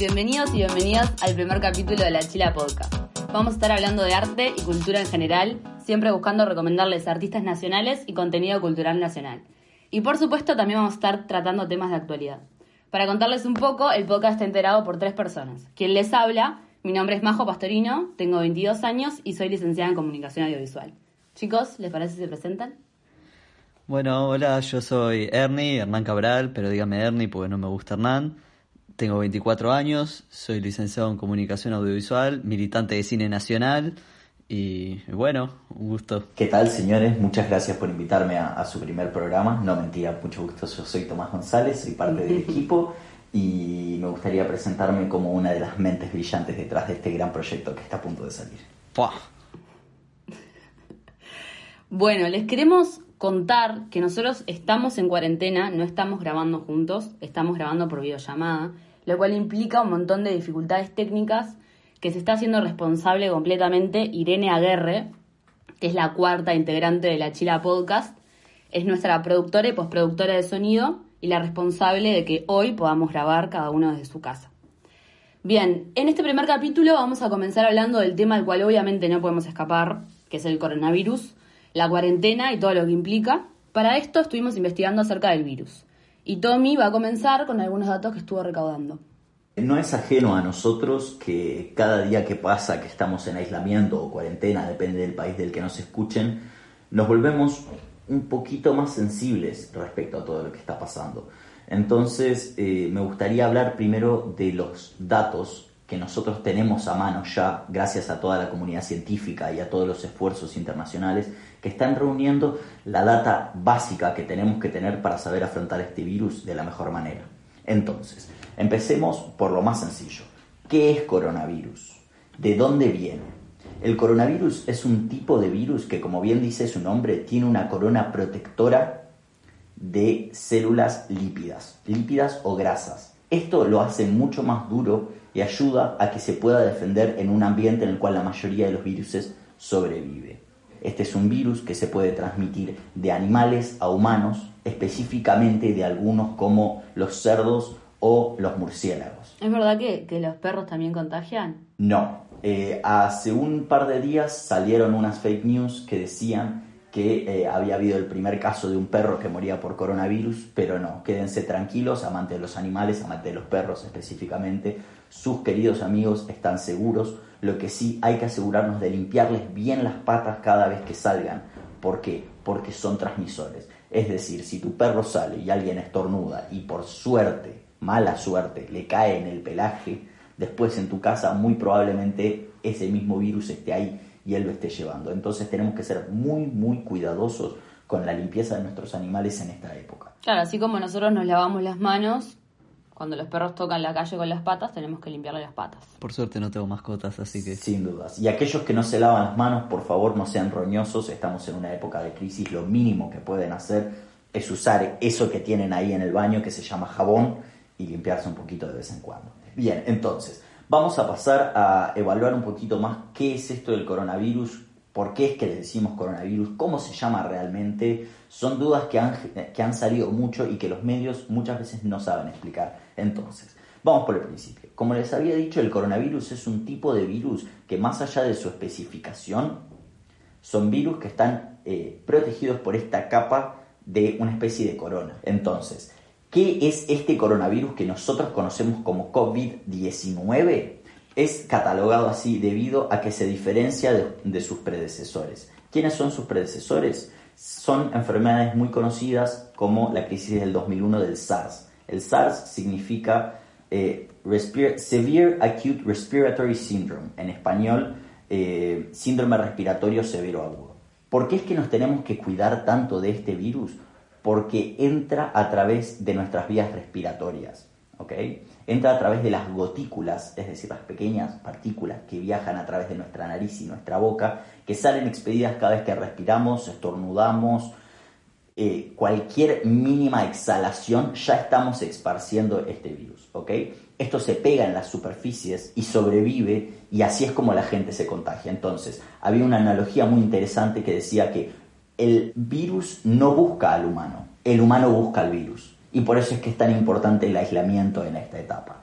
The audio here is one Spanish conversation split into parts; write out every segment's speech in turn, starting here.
Bienvenidos y bienvenidas al primer capítulo de la Chila Podcast. Vamos a estar hablando de arte y cultura en general, siempre buscando recomendarles artistas nacionales y contenido cultural nacional. Y por supuesto también vamos a estar tratando temas de actualidad. Para contarles un poco, el podcast está enterado por tres personas. Quien les habla, mi nombre es Majo Pastorino, tengo 22 años y soy licenciada en Comunicación Audiovisual. Chicos, ¿les parece si se presentan? Bueno, hola, yo soy Ernie, Hernán Cabral, pero dígame Ernie porque no me gusta Hernán. Tengo 24 años, soy licenciado en Comunicación Audiovisual, militante de cine nacional y bueno, un gusto. ¿Qué tal, señores? Muchas gracias por invitarme a, su primer programa. No mentira, mucho gusto. Yo soy Tomás González, soy parte del equipo y me gustaría presentarme como una de las mentes brillantes detrás de este gran proyecto que está a punto de salir. Bueno, les queremos contar que nosotros estamos en cuarentena, no estamos grabando juntos, estamos grabando por videollamada, lo cual implica un montón de dificultades técnicas que se está haciendo responsable completamente Irene Aguerre, que es la cuarta integrante de la Chila Podcast, es nuestra productora y postproductora de sonido y la responsable de que hoy podamos grabar cada uno desde su casa. Bien, en este primer capítulo vamos a comenzar hablando del tema al cual obviamente no podemos escapar, que es el coronavirus, la cuarentena y todo lo que implica. Para esto estuvimos investigando acerca del virus. Y Tommy va a comenzar con algunos datos que estuvo recaudando. No es ajeno a nosotros que cada día que pasa que estamos en aislamiento o cuarentena, depende del país del que nos escuchen, nos volvemos un poquito más sensibles respecto a todo lo que está pasando. Entonces, eh, me gustaría hablar primero de los datos que nosotros tenemos a mano ya, gracias a toda la comunidad científica y a todos los esfuerzos internacionales que están reuniendo la data básica que tenemos que tener para saber afrontar este virus de la mejor manera. Entonces, empecemos por lo más sencillo. ¿Qué es coronavirus? ¿De dónde viene? El coronavirus es un tipo de virus que, como bien dice su nombre, tiene una corona protectora de células lípidas, lípidas o grasas. Esto lo hace mucho más duro y ayuda a que se pueda defender en un ambiente en el cual la mayoría de los virus sobrevive. Este es un virus que se puede transmitir de animales a humanos, específicamente de algunos como los cerdos o los murciélagos. ¿Es verdad que, los perros también contagian? No. Eh, hace un par de días salieron unas fake news que decían que eh, había habido el primer caso de un perro que moría por coronavirus, pero no, quédense tranquilos, amantes de los animales, amantes de los perros específicamente, sus queridos amigos están seguros, lo que sí hay que asegurarnos de limpiarles bien las patas cada vez que salgan. ¿Por qué? Porque son transmisores. Es decir, si tu perro sale y alguien estornuda y por suerte, mala suerte, le cae en el pelaje, después en tu casa muy probablemente ese mismo virus esté ahí y él lo esté llevando. Entonces tenemos que ser muy, muy cuidadosos con la limpieza de nuestros animales en esta época. Claro, así como nosotros nos lavamos las manos, cuando los perros tocan la calle con las patas, tenemos que limpiarle las patas. Por suerte no tengo mascotas, así que... Sin dudas. Y aquellos que no se lavan las manos, por favor no sean roñosos, estamos en una época de crisis, lo mínimo que pueden hacer es usar eso que tienen ahí en el baño que se llama jabón y limpiarse un poquito de vez en cuando. Bien, entonces, Vamos a pasar a evaluar un poquito más qué es esto del coronavirus, por qué es que le decimos coronavirus, cómo se llama realmente. Son dudas que han, que han salido mucho y que los medios muchas veces no saben explicar. Entonces, vamos por el principio. Como les había dicho, el coronavirus es un tipo de virus que más allá de su especificación, son virus que están eh, protegidos por esta capa de una especie de corona. Entonces, ¿Qué es este coronavirus que nosotros conocemos como COVID-19? Es catalogado así debido a que se diferencia de, sus predecesores. ¿Quiénes son sus predecesores? Son enfermedades muy conocidas como la crisis del 2001 del SARS. El SARS significa eh, Severe Acute Respiratory Syndrome, en español, eh, síndrome respiratorio severo agudo. ¿Por qué es que nos tenemos que cuidar tanto de este virus? porque entra a través de nuestras vías respiratorias. ¿ok? Entra a través de las gotículas, es decir, las pequeñas partículas que viajan a través de nuestra nariz y nuestra boca, que salen expedidas cada vez que respiramos, estornudamos, eh, cualquier mínima exhalación, ya estamos esparciendo este virus. ¿ok? Esto se pega en las superficies y sobrevive y así es como la gente se contagia. Entonces, había una analogía muy interesante que decía que el virus no busca al humano, el humano busca al virus. Y por eso es que es tan importante el aislamiento en esta etapa.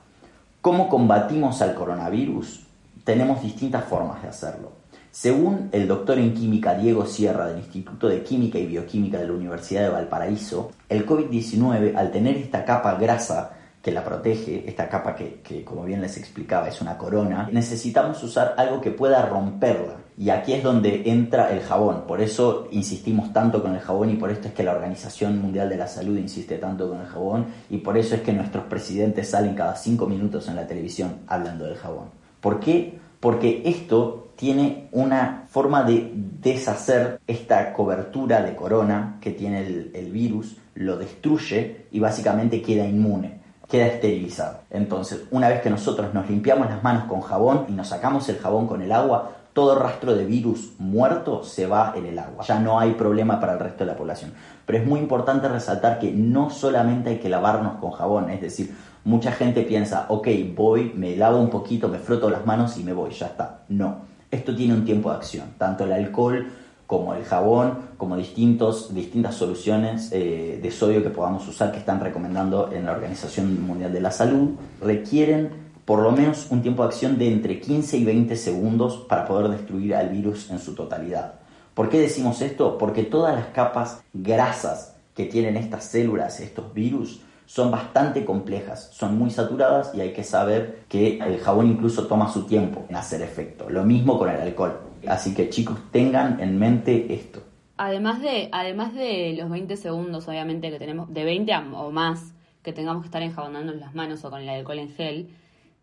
¿Cómo combatimos al coronavirus? Tenemos distintas formas de hacerlo. Según el doctor en química Diego Sierra del Instituto de Química y Bioquímica de la Universidad de Valparaíso, el COVID-19, al tener esta capa grasa que la protege, esta capa que, como bien les explicaba es una corona, necesitamos usar algo que pueda romperla. Y aquí es donde entra el jabón. Por eso insistimos tanto con el jabón y por esto es que la Organización Mundial de la Salud insiste tanto con el jabón y por eso es que nuestros presidentes salen cada cinco minutos en la televisión hablando del jabón. ¿Por qué? Porque esto tiene una forma de deshacer esta cobertura de corona que tiene el, virus, lo destruye y básicamente queda inmune queda esterilizado. Entonces, una vez que nosotros nos limpiamos las manos con jabón y nos sacamos el jabón con el agua, todo rastro de virus muerto se va en el agua. Ya no hay problema para el resto de la población. Pero es muy importante resaltar que no solamente hay que lavarnos con jabón, es decir, mucha gente piensa, ok, voy, me lavo un poquito, me froto las manos y me voy, ya está. No, esto tiene un tiempo de acción. Tanto el alcohol como el jabón, como distintos, distintas soluciones eh, de sodio que podamos usar que están recomendando en la Organización Mundial de la Salud, requieren por lo menos un tiempo de acción de entre 15 y 20 segundos para poder destruir al virus en su totalidad. ¿Por qué decimos esto? Porque todas las capas grasas que tienen estas células, estos virus, son bastante complejas, son muy saturadas y hay que saber que el jabón incluso toma su tiempo en hacer efecto. Lo mismo con el alcohol. Así que chicos, tengan en mente esto. Además de, además de los 20 segundos, obviamente, que tenemos, de 20 o más, que tengamos que estar enjabonando las manos o con el alcohol en gel,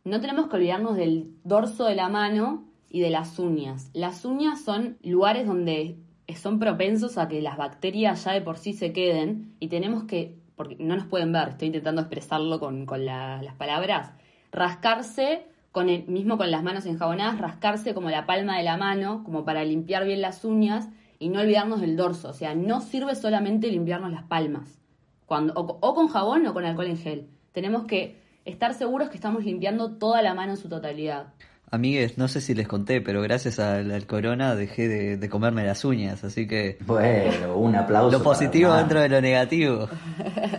no tenemos que olvidarnos del dorso de la mano y de las uñas. Las uñas son lugares donde son propensos a que las bacterias ya de por sí se queden y tenemos que, porque no nos pueden ver, estoy intentando expresarlo con, las palabras, rascarse con el, mismo con las manos enjabonadas, rascarse como la palma de la mano, como para limpiar bien las uñas y no olvidarnos del dorso. O sea, no sirve solamente limpiarnos las palmas, cuando, o con jabón o con alcohol en gel. Tenemos que estar seguros que estamos limpiando toda la mano en su totalidad. Amigues, no sé si les conté, pero gracias al, corona dejé de, comerme las uñas, así que... Bueno, un aplauso. Lo positivo dentro de lo negativo.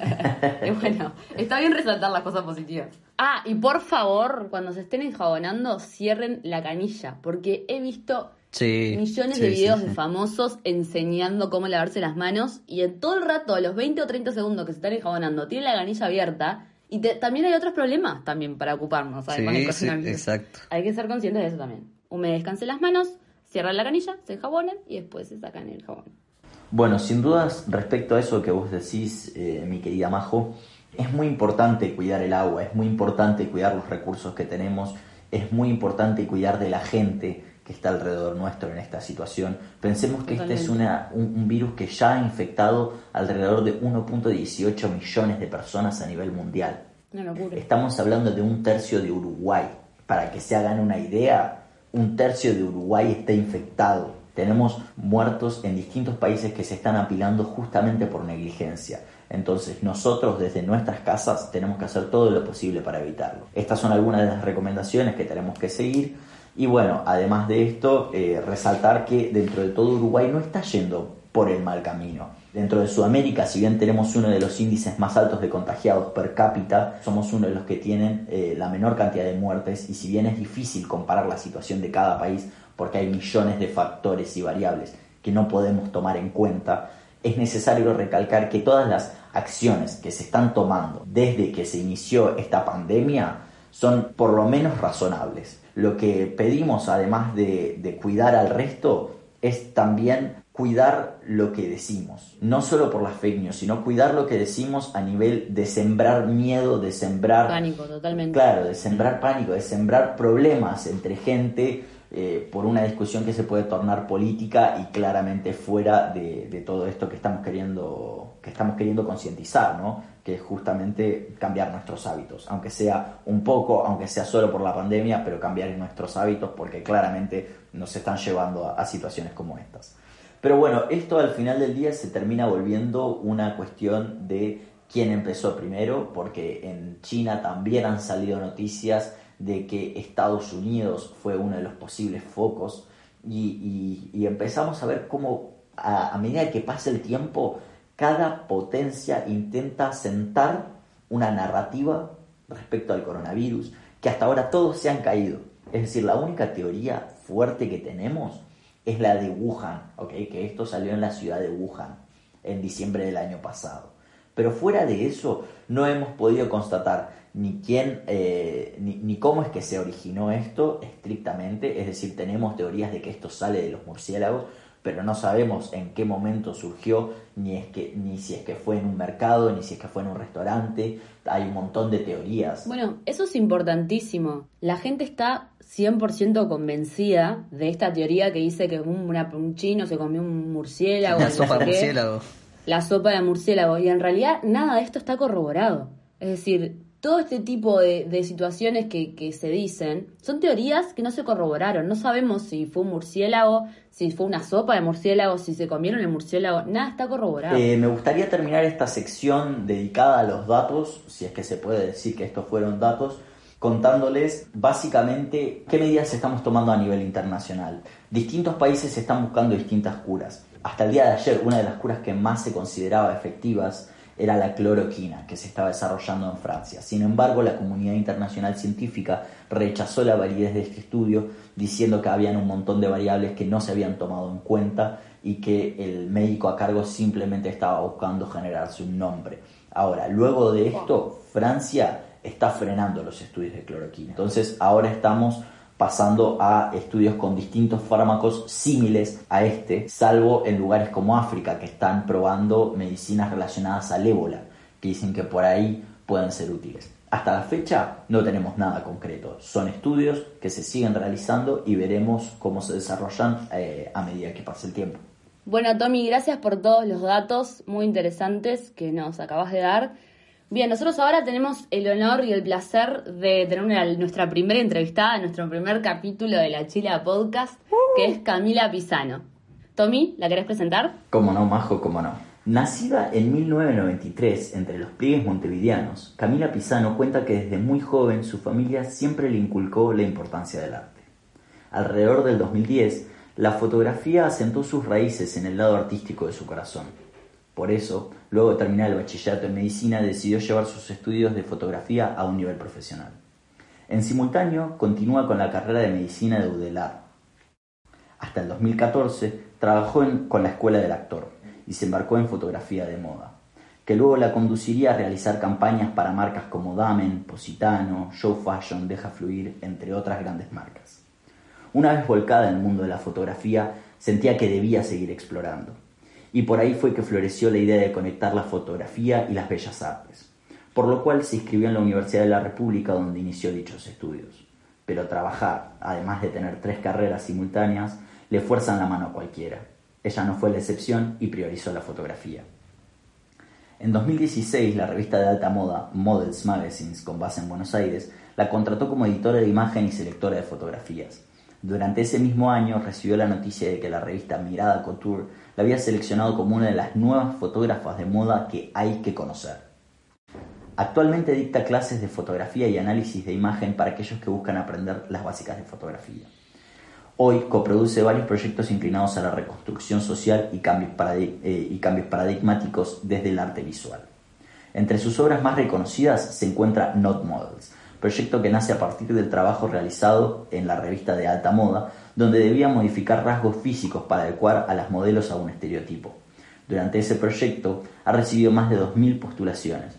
bueno, está bien resaltar las cosas positivas. Ah, y por favor, cuando se estén enjabonando, cierren la canilla, porque he visto millones de videos de famosos enseñando cómo lavarse las manos y en todo el rato, a los 20 o 30 segundos que se están enjabonando, tienen la canilla abierta y también hay otros problemas también para ocuparnos, ¿sabes? Sí, exacto. Hay que ser conscientes de eso también. Humedezcanse las manos, cierran la canilla, se enjabonan y después se sacan el jabón. Bueno, sin dudas, respecto a eso que vos decís, eh, mi querida Majo, es muy importante cuidar el agua, es muy importante cuidar los recursos que tenemos, es muy importante cuidar de la gente que está alrededor nuestro en esta situación. Pensemos que este es una, un, virus que ya ha infectado alrededor de 1.18 millones de personas a nivel mundial. Estamos hablando de un tercio de Uruguay. Para que se hagan una idea, un tercio de Uruguay está infectado. Tenemos muertos en distintos países que se están apilando justamente por negligencia. Entonces nosotros desde nuestras casas tenemos que hacer todo lo posible para evitarlo. Estas son algunas de las recomendaciones que tenemos que seguir y bueno, además de esto, eh, resaltar que dentro de todo Uruguay no está yendo por el mal camino. Dentro de Sudamérica, si bien tenemos uno de los índices más altos de contagiados per cápita, somos uno de los que tienen eh, la menor cantidad de muertes y si bien es difícil comparar la situación de cada país porque hay millones de factores y variables que no podemos tomar en cuenta, es necesario recalcar que todas las acciones que se están tomando desde que se inició esta pandemia son por lo menos razonables. Lo que pedimos, además de, cuidar al resto, es también cuidar lo que decimos, no solo por las fake news, sino cuidar lo que decimos a nivel de sembrar miedo, de sembrar... Pánico, totalmente. Claro, de sembrar pánico, de sembrar problemas entre gente eh, por una discusión que se puede tornar política y claramente fuera de, de todo esto que estamos queriendo, que estamos queriendo concientizar, ¿no? que es justamente cambiar nuestros hábitos, aunque sea un poco, aunque sea solo por la pandemia, pero cambiar nuestros hábitos porque claramente nos están llevando a, situaciones como estas. Pero bueno, esto al final del día se termina volviendo una cuestión de quién empezó primero, porque en China también han salido noticias de que Estados Unidos fue uno de los posibles focos y, empezamos a ver cómo a, a medida que pasa el tiempo cada potencia intenta sentar una narrativa respecto al coronavirus, que hasta ahora todos se han caído. Es decir, la única teoría fuerte que tenemos es la de Wuhan, ¿okay? que esto salió en la ciudad de Wuhan en diciembre del año pasado. Pero fuera de eso, no hemos podido constatar ni quién, eh, ni, ni, cómo es que se originó esto estrictamente. Es decir, tenemos teorías de que esto sale de los murciélagos, pero no sabemos en qué momento surgió, ni, es que, ni si es que fue en un mercado, ni si es que fue en un restaurante. Hay un montón de teorías. Bueno, eso es importantísimo. La gente está 100% convencida de esta teoría que dice que un, un chino se comió un murciélago. La sopa de murciélago. La sopa de murciélago. Y en realidad nada de esto está corroborado. Es decir, todo este tipo de, situaciones que, se dicen son teorías que no se corroboraron. No sabemos si fue un murciélago, si fue una sopa de murciélago, si se comieron el murciélago. Nada está corroborado. Eh, me gustaría terminar esta sección dedicada a los datos, si es que se puede decir que estos fueron datos, contándoles básicamente qué medidas estamos tomando a nivel internacional. Distintos países están buscando distintas curas. Hasta el día de ayer, una de las curas que más se consideraba efectivas era la cloroquina que se estaba desarrollando en Francia. Sin embargo, la comunidad internacional científica rechazó la validez de este estudio diciendo que habían un montón de variables que no se habían tomado en cuenta y que el médico a cargo simplemente estaba buscando generarse un nombre. Ahora, luego de esto, Francia está frenando los estudios de cloroquina. Entonces, ahora estamos pasando a estudios con distintos fármacos similares a este, salvo en lugares como África, que están probando medicinas relacionadas al ébola, que dicen que por ahí pueden ser útiles. Hasta la fecha no tenemos nada concreto, son estudios que se siguen realizando y veremos cómo se desarrollan eh, a medida que pase el tiempo. Bueno, Tommy, gracias por todos los datos muy interesantes que nos acabas de dar. Bien, nosotros ahora tenemos el honor y el placer de tener nuestra primera entrevistada, nuestro primer capítulo de la Chila Podcast, que es Camila Pisano. Tommy, ¿la querés presentar? Cómo no, Majo, cómo no. Nacida en 1993 entre los pliegues montevideanos, Camila Pisano cuenta que desde muy joven su familia siempre le inculcó la importancia del arte. Alrededor del 2010, la fotografía asentó sus raíces en el lado artístico de su corazón por eso, luego de terminar el bachillerato en medicina, decidió llevar sus estudios de fotografía a un nivel profesional. En simultáneo, continúa con la carrera de medicina de Udelar. Hasta el 2014 trabajó con la Escuela del Actor y se embarcó en fotografía de moda, que luego la conduciría a realizar campañas para marcas como Damen, Positano, Show Fashion, Deja Fluir, entre otras grandes marcas. Una vez volcada en el mundo de la fotografía, sentía que debía seguir explorando y por ahí fue que floreció la idea de conectar la fotografía y las bellas artes, por lo cual se inscribió en la Universidad de la República donde inició dichos estudios. Pero trabajar, además de tener tres carreras simultáneas, le fuerzan la mano a cualquiera. Ella no fue la excepción y priorizó la fotografía. En 2016, la revista de alta moda Models Magazines, con base en Buenos Aires, la contrató como editora de imagen y selectora de fotografías. Durante ese mismo año recibió la noticia de que la revista Mirada Couture la había seleccionado como una de las nuevas fotógrafas de moda que hay que conocer. Actualmente dicta clases de fotografía y análisis de imagen para aquellos que buscan aprender las básicas de fotografía. Hoy coproduce varios proyectos inclinados a la reconstrucción social y cambios, eh, y cambios paradigmáticos desde el arte visual. Entre sus obras más reconocidas se encuentra Not Models, proyecto que nace a partir del trabajo realizado en la revista de alta moda, donde debía modificar rasgos físicos para adecuar a las modelos a un estereotipo. Durante ese proyecto ha recibido más de 2.000 postulaciones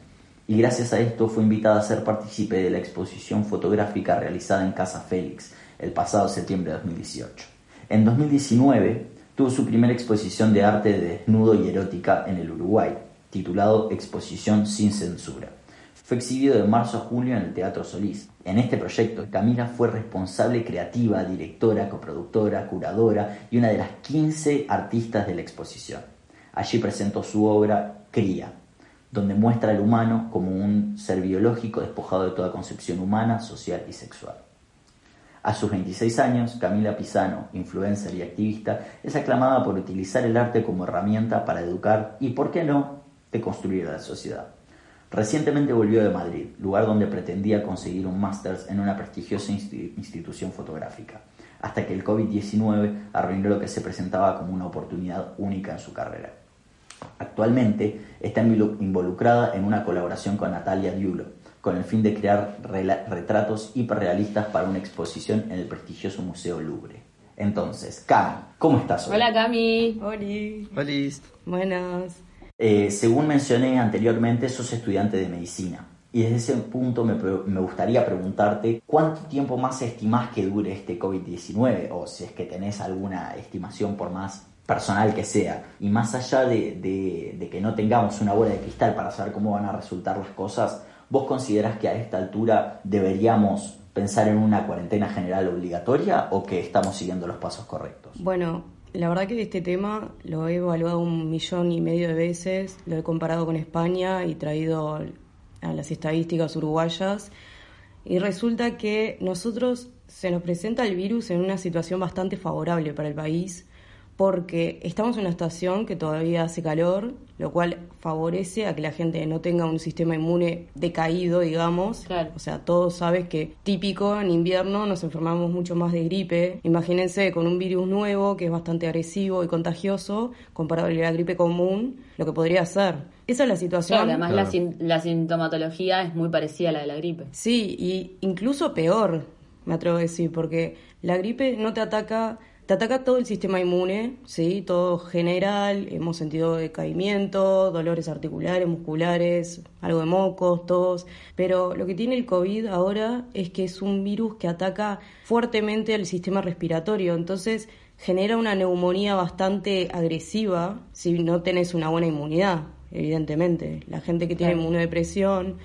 y gracias a esto fue invitada a ser partícipe de la exposición fotográfica realizada en Casa Félix el pasado septiembre de 2018. En 2019 tuvo su primera exposición de arte de desnudo y erótica en el Uruguay, titulado Exposición sin censura fue exhibido de marzo a julio en el Teatro Solís. En este proyecto, Camila fue responsable creativa, directora, coproductora, curadora y una de las 15 artistas de la exposición. Allí presentó su obra Cría, donde muestra al humano como un ser biológico despojado de toda concepción humana, social y sexual. A sus 26 años, Camila Pisano, influencer y activista, es aclamada por utilizar el arte como herramienta para educar y, por qué no, de construir la sociedad. Recientemente volvió de Madrid, lugar donde pretendía conseguir un máster en una prestigiosa institución fotográfica, hasta que el COVID-19 arruinó lo que se presentaba como una oportunidad única en su carrera. Actualmente está involucrada en una colaboración con Natalia Diulo, con el fin de crear retratos hiperrealistas para una exposición en el prestigioso Museo Louvre. Entonces, Cami, ¿cómo estás hoy? Hola Cami. Hola. Hola. Buenas. Eh, según mencioné anteriormente, sos estudiante de medicina. Y desde ese punto me, me, gustaría preguntarte cuánto tiempo más estimás que dure este COVID-19 o si es que tenés alguna estimación por más personal que sea. Y más allá de, de, que no tengamos una bola de cristal para saber cómo van a resultar las cosas, ¿vos considerás que a esta altura deberíamos pensar en una cuarentena general obligatoria o que estamos siguiendo los pasos correctos? Bueno, la verdad que este tema lo he evaluado un millón y medio de veces, lo he comparado con España y traído a las estadísticas uruguayas y resulta que nosotros se nos presenta el virus en una situación bastante favorable para el país porque estamos en una estación que todavía hace calor, lo cual favorece a que la gente no tenga un sistema inmune decaído, digamos. O sea, todos sabes que típico en invierno nos enfermamos mucho más de gripe. Imagínense con un virus nuevo que es bastante agresivo y contagioso, comparado a la gripe común, lo que podría ser. Esa es la situación. además la, la sintomatología es muy parecida a la de la gripe. Sí, y incluso peor, me atrevo a decir, porque la gripe no te ataca te ataca todo el sistema inmune, ¿sí? Todo general, hemos sentido decaimiento, dolores articulares, musculares, algo de mocos, tos, pero lo que tiene el COVID ahora es que es un virus que ataca fuertemente al sistema respiratorio, entonces genera una neumonía bastante agresiva si no tenés una buena inmunidad, evidentemente. La gente que tiene inmunodepresión,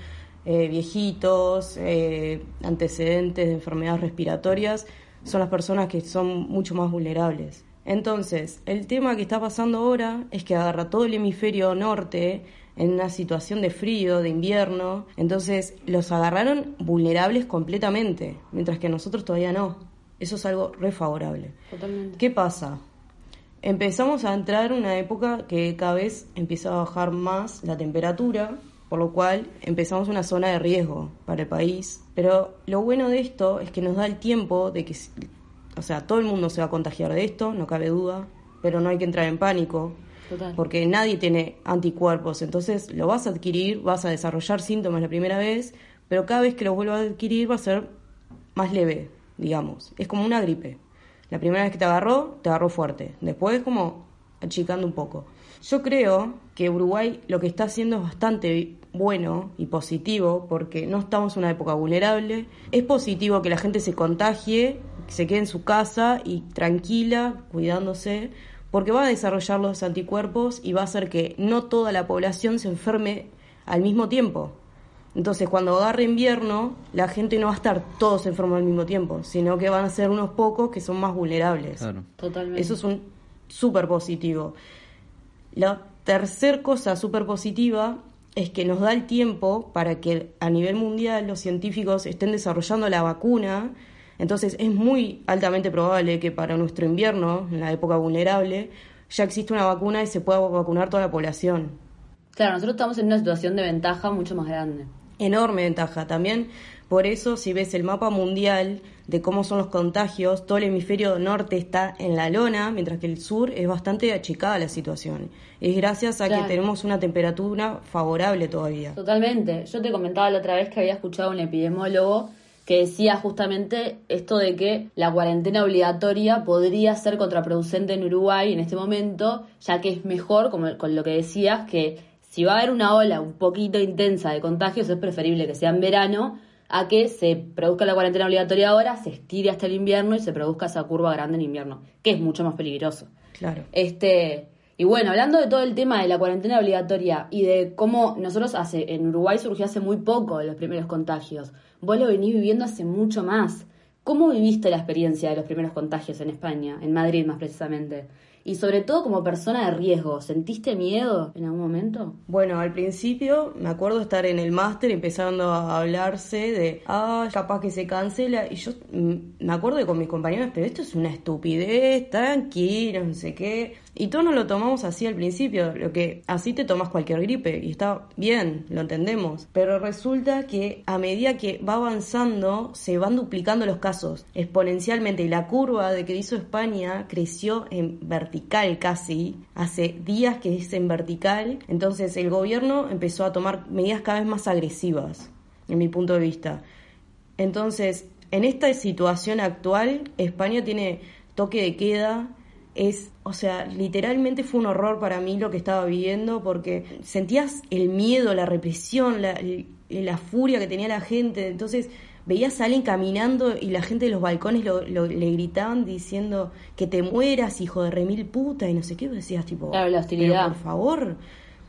eh, viejitos, eh, antecedentes de enfermedades respiratorias, son las personas que son mucho más vulnerables. Entonces, el tema que está pasando ahora es que agarra todo el hemisferio norte en una situación de frío, de invierno, entonces los agarraron vulnerables completamente, mientras que nosotros todavía no. Eso es algo refavorable. Totalmente. ¿Qué pasa? Empezamos a entrar en una época que cada vez empieza a bajar más la temperatura, por lo cual empezamos una zona de riesgo para el país. Pero lo bueno de esto es que nos da el tiempo de que, o sea, todo el mundo se va a contagiar de esto, no cabe duda, pero no hay que entrar en pánico. Porque nadie tiene anticuerpos, entonces lo vas a adquirir, vas a desarrollar síntomas la primera vez, pero cada vez que lo vuelvas a adquirir va a ser más leve, digamos. Es como una gripe. La primera vez que te agarró, te agarró fuerte. Después como achicando un poco. Yo creo que Uruguay lo que está haciendo es bastante bueno y positivo porque no estamos en una época vulnerable. Es positivo que la gente se contagie, se quede en su casa y tranquila, cuidándose, porque va a desarrollar los anticuerpos y va a hacer que no toda la población se enferme al mismo tiempo. Entonces, cuando agarre invierno, la gente no va a estar todos enfermos al mismo tiempo, sino que van a ser unos pocos que son más vulnerables. Totalmente. Eso es un súper positivo. La tercer cosa súper positiva es que nos da el tiempo para que a nivel mundial los científicos estén desarrollando la vacuna. Entonces es muy altamente probable que para nuestro invierno, en la época vulnerable, ya existe una vacuna y se pueda vacunar toda la población. Claro, nosotros estamos en una situación de ventaja mucho más grande. Enorme ventaja. También por eso, si ves el mapa mundial de cómo son los contagios, todo el hemisferio norte está en la lona, mientras que el sur es bastante achicada la situación. Es gracias a que tenemos una temperatura favorable todavía. Totalmente. Yo te comentaba la otra vez que había escuchado a un epidemiólogo que decía justamente esto de que la cuarentena obligatoria podría ser contraproducente en Uruguay en este momento, ya que es mejor, como con lo que decías, que si va a haber una ola un poquito intensa de contagios, es preferible que sea en verano a que se produzca la cuarentena obligatoria ahora, se estire hasta el invierno y se produzca esa curva grande en invierno, que es mucho más peligroso. Claro. Este, y bueno, hablando de todo el tema de la cuarentena obligatoria y de cómo nosotros hace, en Uruguay surgió hace muy poco los primeros contagios, vos lo venís viviendo hace mucho más. ¿Cómo viviste la experiencia de los primeros contagios en España, en Madrid más precisamente? Y sobre todo como persona de riesgo, ¿sentiste miedo en algún momento? Bueno, al principio me acuerdo estar en el máster empezando a hablarse de, ah, capaz que se cancela. Y yo mm, me acuerdo con mis compañeros, pero esto es una estupidez, tranquilo, no sé qué. Y todos nos lo tomamos así al principio, lo que así te tomas cualquier gripe y está bien, lo entendemos. Pero resulta que a medida que va avanzando se van duplicando los casos exponencialmente y la curva de que hizo España creció en vertical casi, hace días que es en vertical, entonces el gobierno empezó a tomar medidas cada vez más agresivas. en mi punto de vista. Entonces, en esta situación actual, España tiene toque de queda, es, o sea, literalmente fue un horror para mí lo que estaba viviendo porque sentías el miedo, la represión, la, la furia que tenía la gente. Entonces veías a alguien caminando y la gente de los balcones lo, le gritaban diciendo que te mueras, hijo de remil puta, y no sé qué. decías, tipo, claro, la hostilidad. por favor.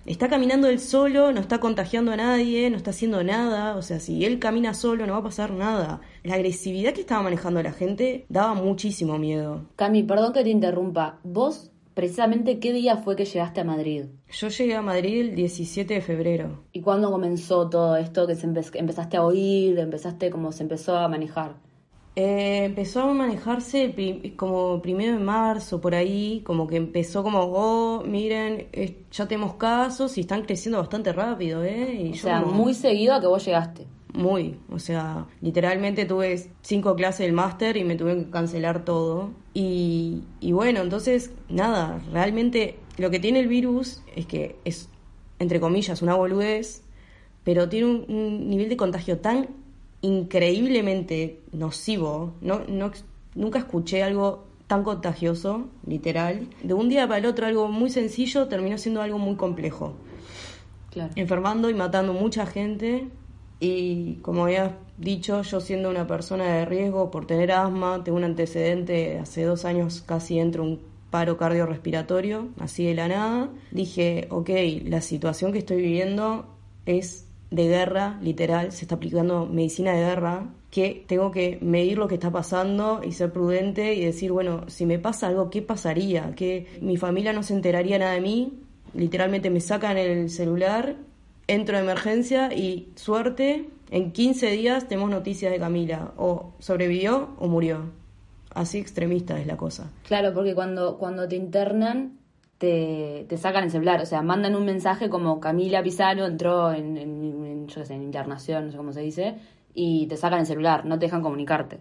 Está caminando él solo, no está contagiando a nadie, no está haciendo nada. O sea, si él camina solo, no va a pasar nada. La agresividad que estaba manejando la gente daba muchísimo miedo. Cami, perdón que te interrumpa. ¿Vos precisamente qué día fue que llegaste a Madrid? Yo llegué a Madrid el 17 de febrero. ¿Y cuándo comenzó todo esto que se empezaste a oír, empezaste como se empezó a manejar? Eh, empezó a manejarse como primero de marzo, por ahí, como que empezó como, oh, miren, ya tenemos casos y están creciendo bastante rápido, ¿eh? o sea, muy seguido a que vos llegaste. Muy, o sea, literalmente tuve cinco clases del máster y me tuve que cancelar todo. Y, y bueno, entonces, nada, realmente lo que tiene el virus es que es, entre comillas, una boludez, pero tiene un nivel de contagio tan increíblemente nocivo. No, no, nunca escuché algo tan contagioso, literal. De un día para el otro algo muy sencillo terminó siendo algo muy complejo. Enfermando y matando mucha gente. Y como había dicho, yo siendo una persona de riesgo por tener asma, tengo un antecedente, hace dos años casi entro un paro cardiorrespiratorio, así de la nada. Dije, ok, la situación que estoy viviendo es de guerra, literal, se está aplicando medicina de guerra, que tengo que medir lo que está pasando y ser prudente y decir, bueno, si me pasa algo, ¿qué pasaría? Que mi familia no se enteraría nada de mí, literalmente me sacan el celular, entro de emergencia y suerte, en 15 días tenemos noticias de Camila, o sobrevivió o murió. Así extremista es la cosa. Claro, porque cuando, cuando te internan te, sacan el celular, o sea, mandan un mensaje como Camila Pizarro entró en, en, yo sé, en internación, no sé cómo se dice, y te sacan el celular, no te dejan comunicarte.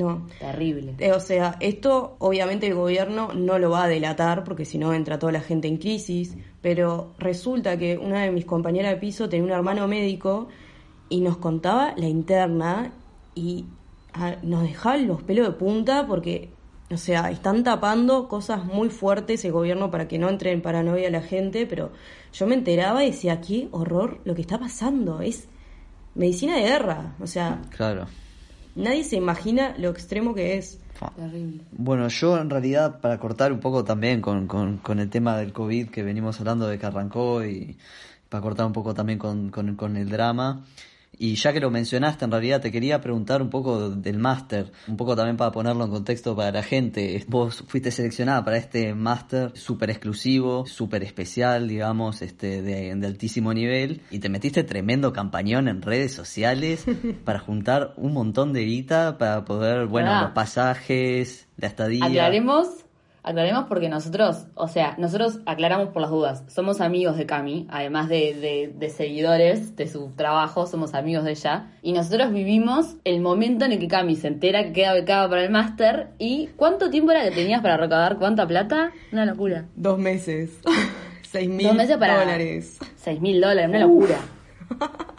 No. Terrible. Eh, o sea, esto obviamente el gobierno no lo va a delatar porque si no entra toda la gente en crisis, pero resulta que una de mis compañeras de piso tenía un hermano médico y nos contaba la interna y nos dejaba los pelos de punta porque o sea, están tapando cosas muy fuertes el gobierno para que no entre en paranoia la gente, pero yo me enteraba y decía, qué horror lo que está pasando, es medicina de guerra, o sea, claro. Nadie se imagina lo extremo que es. Terrible. Bueno, yo en realidad, para cortar un poco también con, con, con, el tema del COVID que venimos hablando de que arrancó y para cortar un poco también con, con el drama, y ya que lo mencionaste, en realidad te quería preguntar un poco del máster, un poco también para ponerlo en contexto para la gente. Vos fuiste seleccionada para este máster súper exclusivo, súper especial, digamos, este, de, altísimo nivel, y te metiste tremendo campañón en redes sociales para juntar un montón de guita para poder, bueno, los pasajes, la estadía. Aclaremos Aclaremos porque nosotros, o sea, nosotros aclaramos por las dudas, somos amigos de Cami, además de, de, seguidores de su trabajo, somos amigos de ella, y nosotros vivimos el momento en el que Cami se entera que queda becada para el máster, y ¿cuánto tiempo era que tenías para recaudar cuánta plata? Una locura. Dos meses. Seis mil dólares. Seis mil dólares, una locura.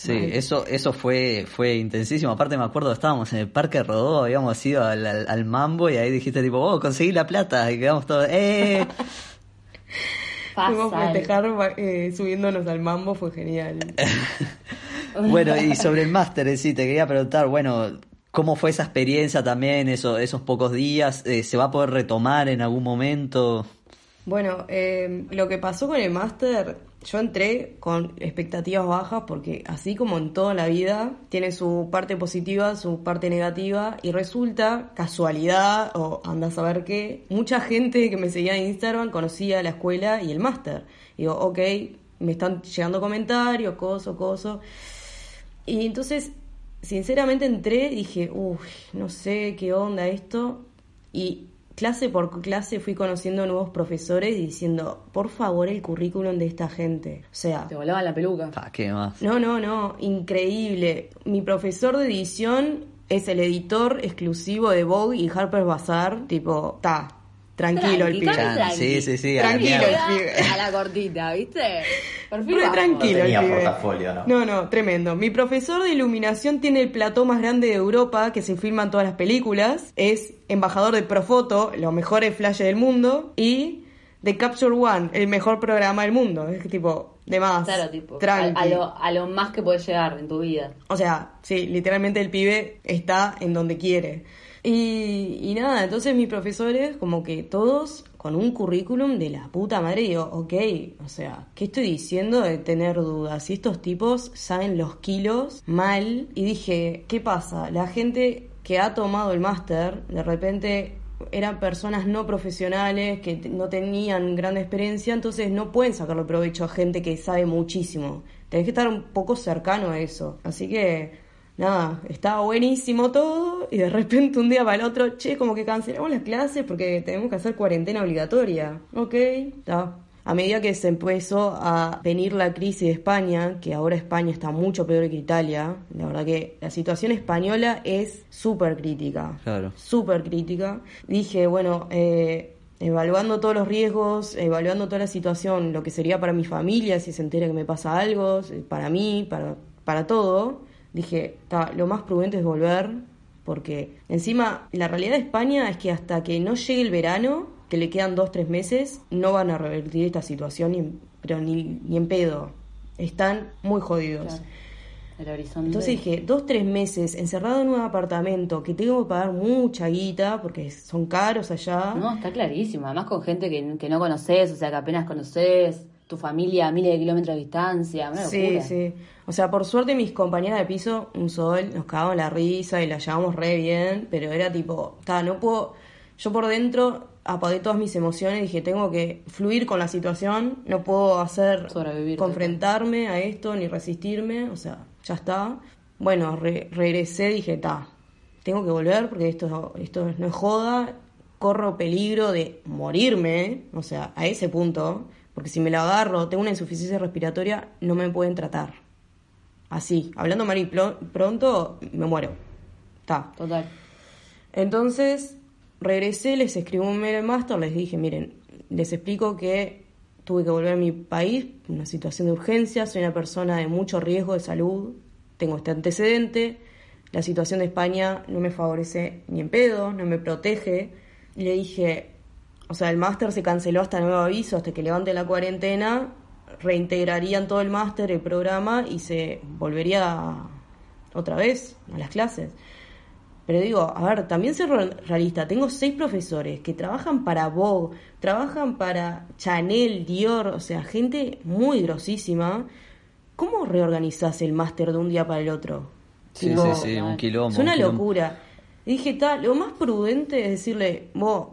Sí, eso, eso fue, fue intensísimo. Aparte me acuerdo, estábamos en el Parque Rodó, habíamos ido al, mambo y ahí dijiste tipo, oh, conseguí la plata y quedamos todos, ¡eh! Fuimos festejar eh, subiéndonos al mambo, fue genial. bueno, y sobre el máster sí, te quería preguntar, bueno, ¿cómo fue esa experiencia también, eso, esos pocos días? Eh, ¿Se va a poder retomar en algún momento? Bueno, eh, lo que pasó con el máster yo entré con expectativas bajas porque así como en toda la vida tiene su parte positiva, su parte negativa y resulta casualidad o anda a saber qué, mucha gente que me seguía en Instagram conocía la escuela y el máster. Digo, ok, me están llegando comentarios, coso, coso. Y entonces, sinceramente entré y dije, uff, no sé qué onda esto. Y clase por clase fui conociendo nuevos profesores y diciendo, por favor, el currículum de esta gente. O sea... Te volaba la peluca. ¿qué más? No, no, no, increíble. Mi profesor de edición es el editor exclusivo de Vogue y Harper's Bazaar. Tipo, ta, tranquilo el pibe. Tranqui. Sí, sí, sí, a Tranquilo el pibe. A la cortita, ¿viste? Re bajo. tranquilo No tenía el pibe. portafolio, ¿no? No, no, tremendo. Mi profesor de iluminación tiene el plató más grande de Europa que se filma en todas las películas. Es embajador de Profoto, los mejores flashes del mundo. Y de Capture One, el mejor programa del mundo. Es que tipo, de más. Claro, tipo, a, tranqui. a lo, a lo más que puedes llegar en tu vida. O sea, sí, literalmente el pibe está en donde quiere. Y, y nada, entonces mis profesores, como que todos con un currículum de la puta madre, digo, ok, o sea, ¿qué estoy diciendo de tener dudas? Si estos tipos saben los kilos mal, y dije, ¿qué pasa? La gente que ha tomado el máster, de repente eran personas no profesionales que no tenían gran experiencia, entonces no pueden sacarle provecho a gente que sabe muchísimo. Tenés que estar un poco cercano a eso. Así que, nada, estaba buenísimo todo y de repente un día para el otro, che, como que cancelamos las clases porque tenemos que hacer cuarentena obligatoria. Ok, está. A medida que se empezó a venir la crisis de España, que ahora España está mucho peor que Italia, la verdad que la situación española es súper crítica Claro. súper crítica. Dije, bueno, eh, evaluando todos los riesgos, evaluando toda la situación, lo que sería para mi familia, si se entera que me pasa algo, para mí, para, para todo, dije, "Ta, lo más prudente es volver, porque encima la realidad de España es que hasta que no llegue el verano, que le quedan dos, tres meses, no van a revertir esta situación, ni en- pero ni, ni en pedo. Están muy jodidos. Claro. El horizonte. Entonces dije, dos, tres meses encerrado en un apartamento que tengo que pagar mucha guita porque son caros allá. No, está clarísimo. Además con gente que, que no conoces, o sea, que apenas conoces, tu familia a miles de kilómetros de distancia. Una sí, sí. O sea, por suerte mis compañeras de piso, un sol, nos cagamos la risa y la llevamos re bien, pero era tipo, ta, no puedo, yo por dentro apagué todas mis emociones, dije, tengo que fluir con la situación, no puedo hacer, Sobrevivir. confrontarme a esto ni resistirme, o sea, ya está. Bueno, re- regresé, dije, ta, tengo que volver porque esto, esto no es joda, corro peligro de morirme, o sea, a ese punto, porque si me lo agarro, tengo una insuficiencia respiratoria, no me pueden tratar. Así, hablando mal y pronto, me muero. Está. Total. Entonces, regresé, les escribí un mail al máster, les dije, miren, les explico que tuve que volver a mi país, una situación de urgencia, soy una persona de mucho riesgo de salud, tengo este antecedente, la situación de España no me favorece ni en pedo, no me protege. Le dije, o sea, el máster se canceló hasta nuevo aviso, hasta que levante la cuarentena, reintegrarían todo el máster, el programa, y se volvería otra vez a las clases. Pero digo, a ver, también ser real- realista. Tengo seis profesores que trabajan para Vogue, trabajan para Chanel, Dior, o sea, gente muy grosísima. ¿Cómo reorganizás el máster de un día para el otro? Sí, Tipo, sí, sí, un quilombo. Es una un locura. Y dije, tal, lo más prudente es decirle, vos,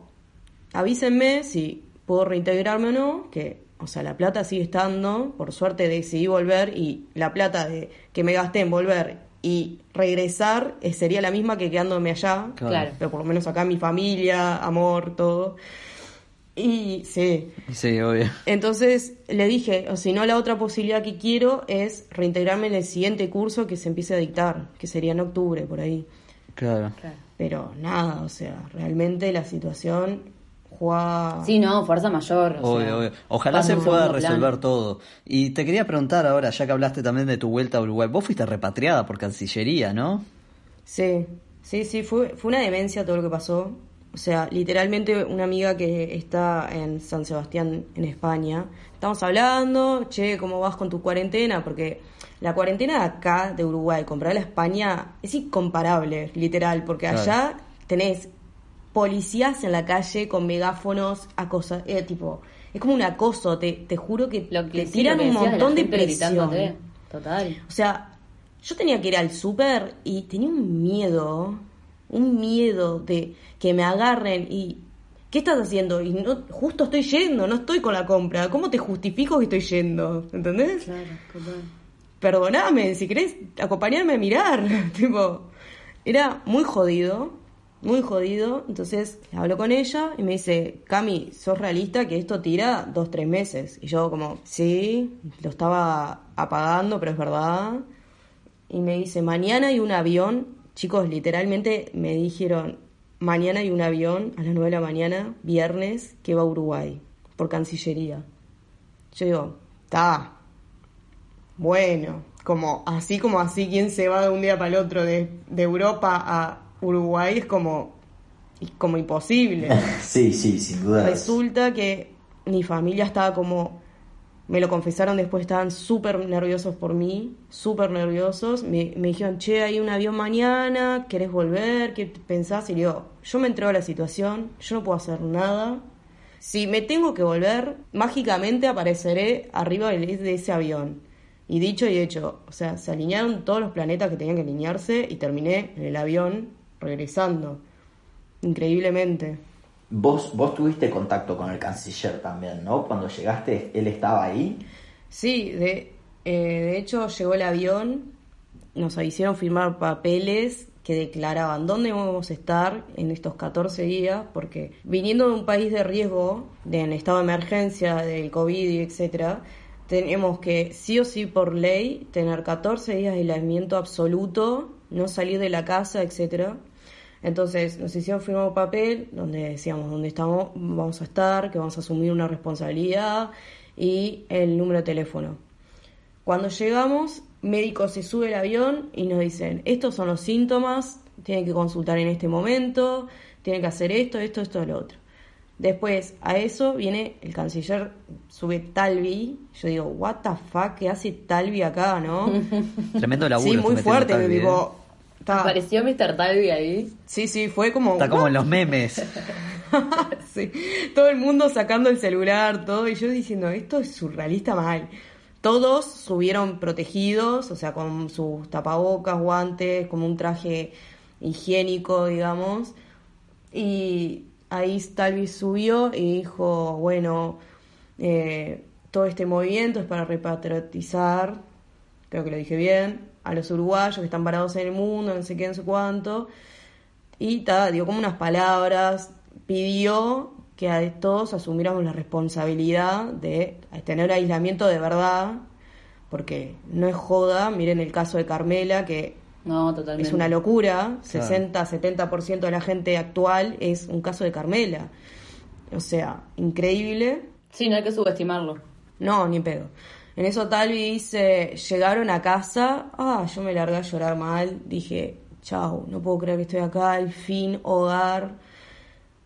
avísenme si puedo reintegrarme o no, que, o sea, la plata sigue estando, por suerte decidí volver y la plata de que me gasté en volver y regresar eh, sería la misma que quedándome allá, Claro. Pero por lo menos acá mi familia, amor, todo. Y sí, Sí, obvio. entonces le dije, o si no, la otra posibilidad que quiero es reintegrarme en el siguiente curso que se empiece a dictar, que sería en octubre, por ahí. Claro. Claro. Pero nada, o sea, realmente la situación Sí, no, fuerza mayor. o Obvio, sea, obvio. Ojalá se pueda resolver todo. Y te quería preguntar ahora, ya que hablaste también de tu vuelta a Uruguay, vos fuiste repatriada por Cancillería, ¿no? Sí, sí, sí, fue, fue una demencia todo lo que pasó. O sea, literalmente una amiga que está en San Sebastián, en España, estamos hablando, che, ¿cómo vas con tu cuarentena? Porque la cuarentena de acá, de Uruguay, comparada a la España, es incomparable, literal, porque Claro. allá tenés policías en la calle con megáfonos, acosa, eh, tipo, es como un acoso, te, te juro que Lo que te sí, tiran lo que un montón de gente presión. Total. O sea, yo tenía que ir al súper y tenía un miedo, un miedo de que me agarren y... ¿Qué estás haciendo? Y no, justo estoy yendo, no estoy con la compra. ¿Cómo te justifico que estoy yendo? ¿Entendés? Claro, total. Perdoname, si querés acompañarme a mirar. tipo, era muy jodido, muy jodido. Entonces hablo con ella y me dice, Cami, sos realista que esto tira dos, tres meses. Y yo como, sí, lo estaba apagando, pero es verdad. Y me dice, mañana hay un avión. Chicos, literalmente me dijeron, mañana hay un avión a las 9 de la mañana, viernes, que va a Uruguay, por Cancillería. Yo digo, está, bueno, como así como así, ¿quién se va de un día para el otro de, de Europa a Uruguay? Es como, como imposible. sí, sí, sin duda. Resulta que mi familia estaba como, me lo confesaron después, estaban súper nerviosos por mí, súper nerviosos. Me, me dijeron, che, hay un avión mañana, ¿querés volver? ¿Qué pensás? Y le digo, yo me entrego a la situación, yo no puedo hacer nada. Si me tengo que volver, mágicamente apareceré arriba de ese avión. Y dicho y hecho, o sea, se alinearon todos los planetas que tenían que alinearse y terminé en el avión regresando. Increíblemente. Vos, vos tuviste contacto con el canciller también, ¿no? Cuando llegaste, ¿él estaba ahí? Sí, de, eh, de hecho llegó el avión, nos hicieron firmar papeles que declaraban dónde íbamos a estar en estos 14 días, porque viniendo de un país de riesgo, de, en estado de emergencia, del COVID y etcétera, tenemos que sí o sí por ley tener 14 días de aislamiento absoluto, no salir de la casa, etcétera. Entonces nos hicieron firmar un papel donde decíamos dónde estamos, vamos a estar, que vamos a asumir una responsabilidad y el número de teléfono. Cuando llegamos, médico se sube el avión y nos dicen, estos son los síntomas, tienen que consultar en este momento, tienen que hacer esto, esto, esto, lo otro. Después, a eso viene el canciller, sube Talvi. Yo digo, what the fuck, ¿qué hace Talvi acá, no? Tremendo laburo. Sí, muy fuerte, me digo. ¿Apareció Mr. Talvi ahí? Sí, sí, fue como... Está como en los memes. sí, todo el mundo sacando el celular, todo, y yo diciendo, esto es surrealista mal. Todos subieron protegidos, o sea, con sus tapabocas, guantes, como un traje higiénico, digamos. Y ahí Talvi subió y dijo, bueno, eh, todo este movimiento es para repatriotizar, creo que lo dije bien, a los uruguayos que están parados en el mundo, no sé qué, no sé cuánto. Y ta, dio como unas palabras, pidió que a todos asumiéramos la responsabilidad de tener aislamiento de verdad, porque no es joda, miren el caso de Carmela, que no, totalmente. Es una locura. 60, 70% de la gente actual es un caso de Carmela. O sea, increíble. Sí, no hay que subestimarlo. No, ni pedo. En eso Talvi dice, llegaron a casa, ah, yo me largué a llorar mal, dije, chau, no puedo creer que estoy acá, al fin, hogar.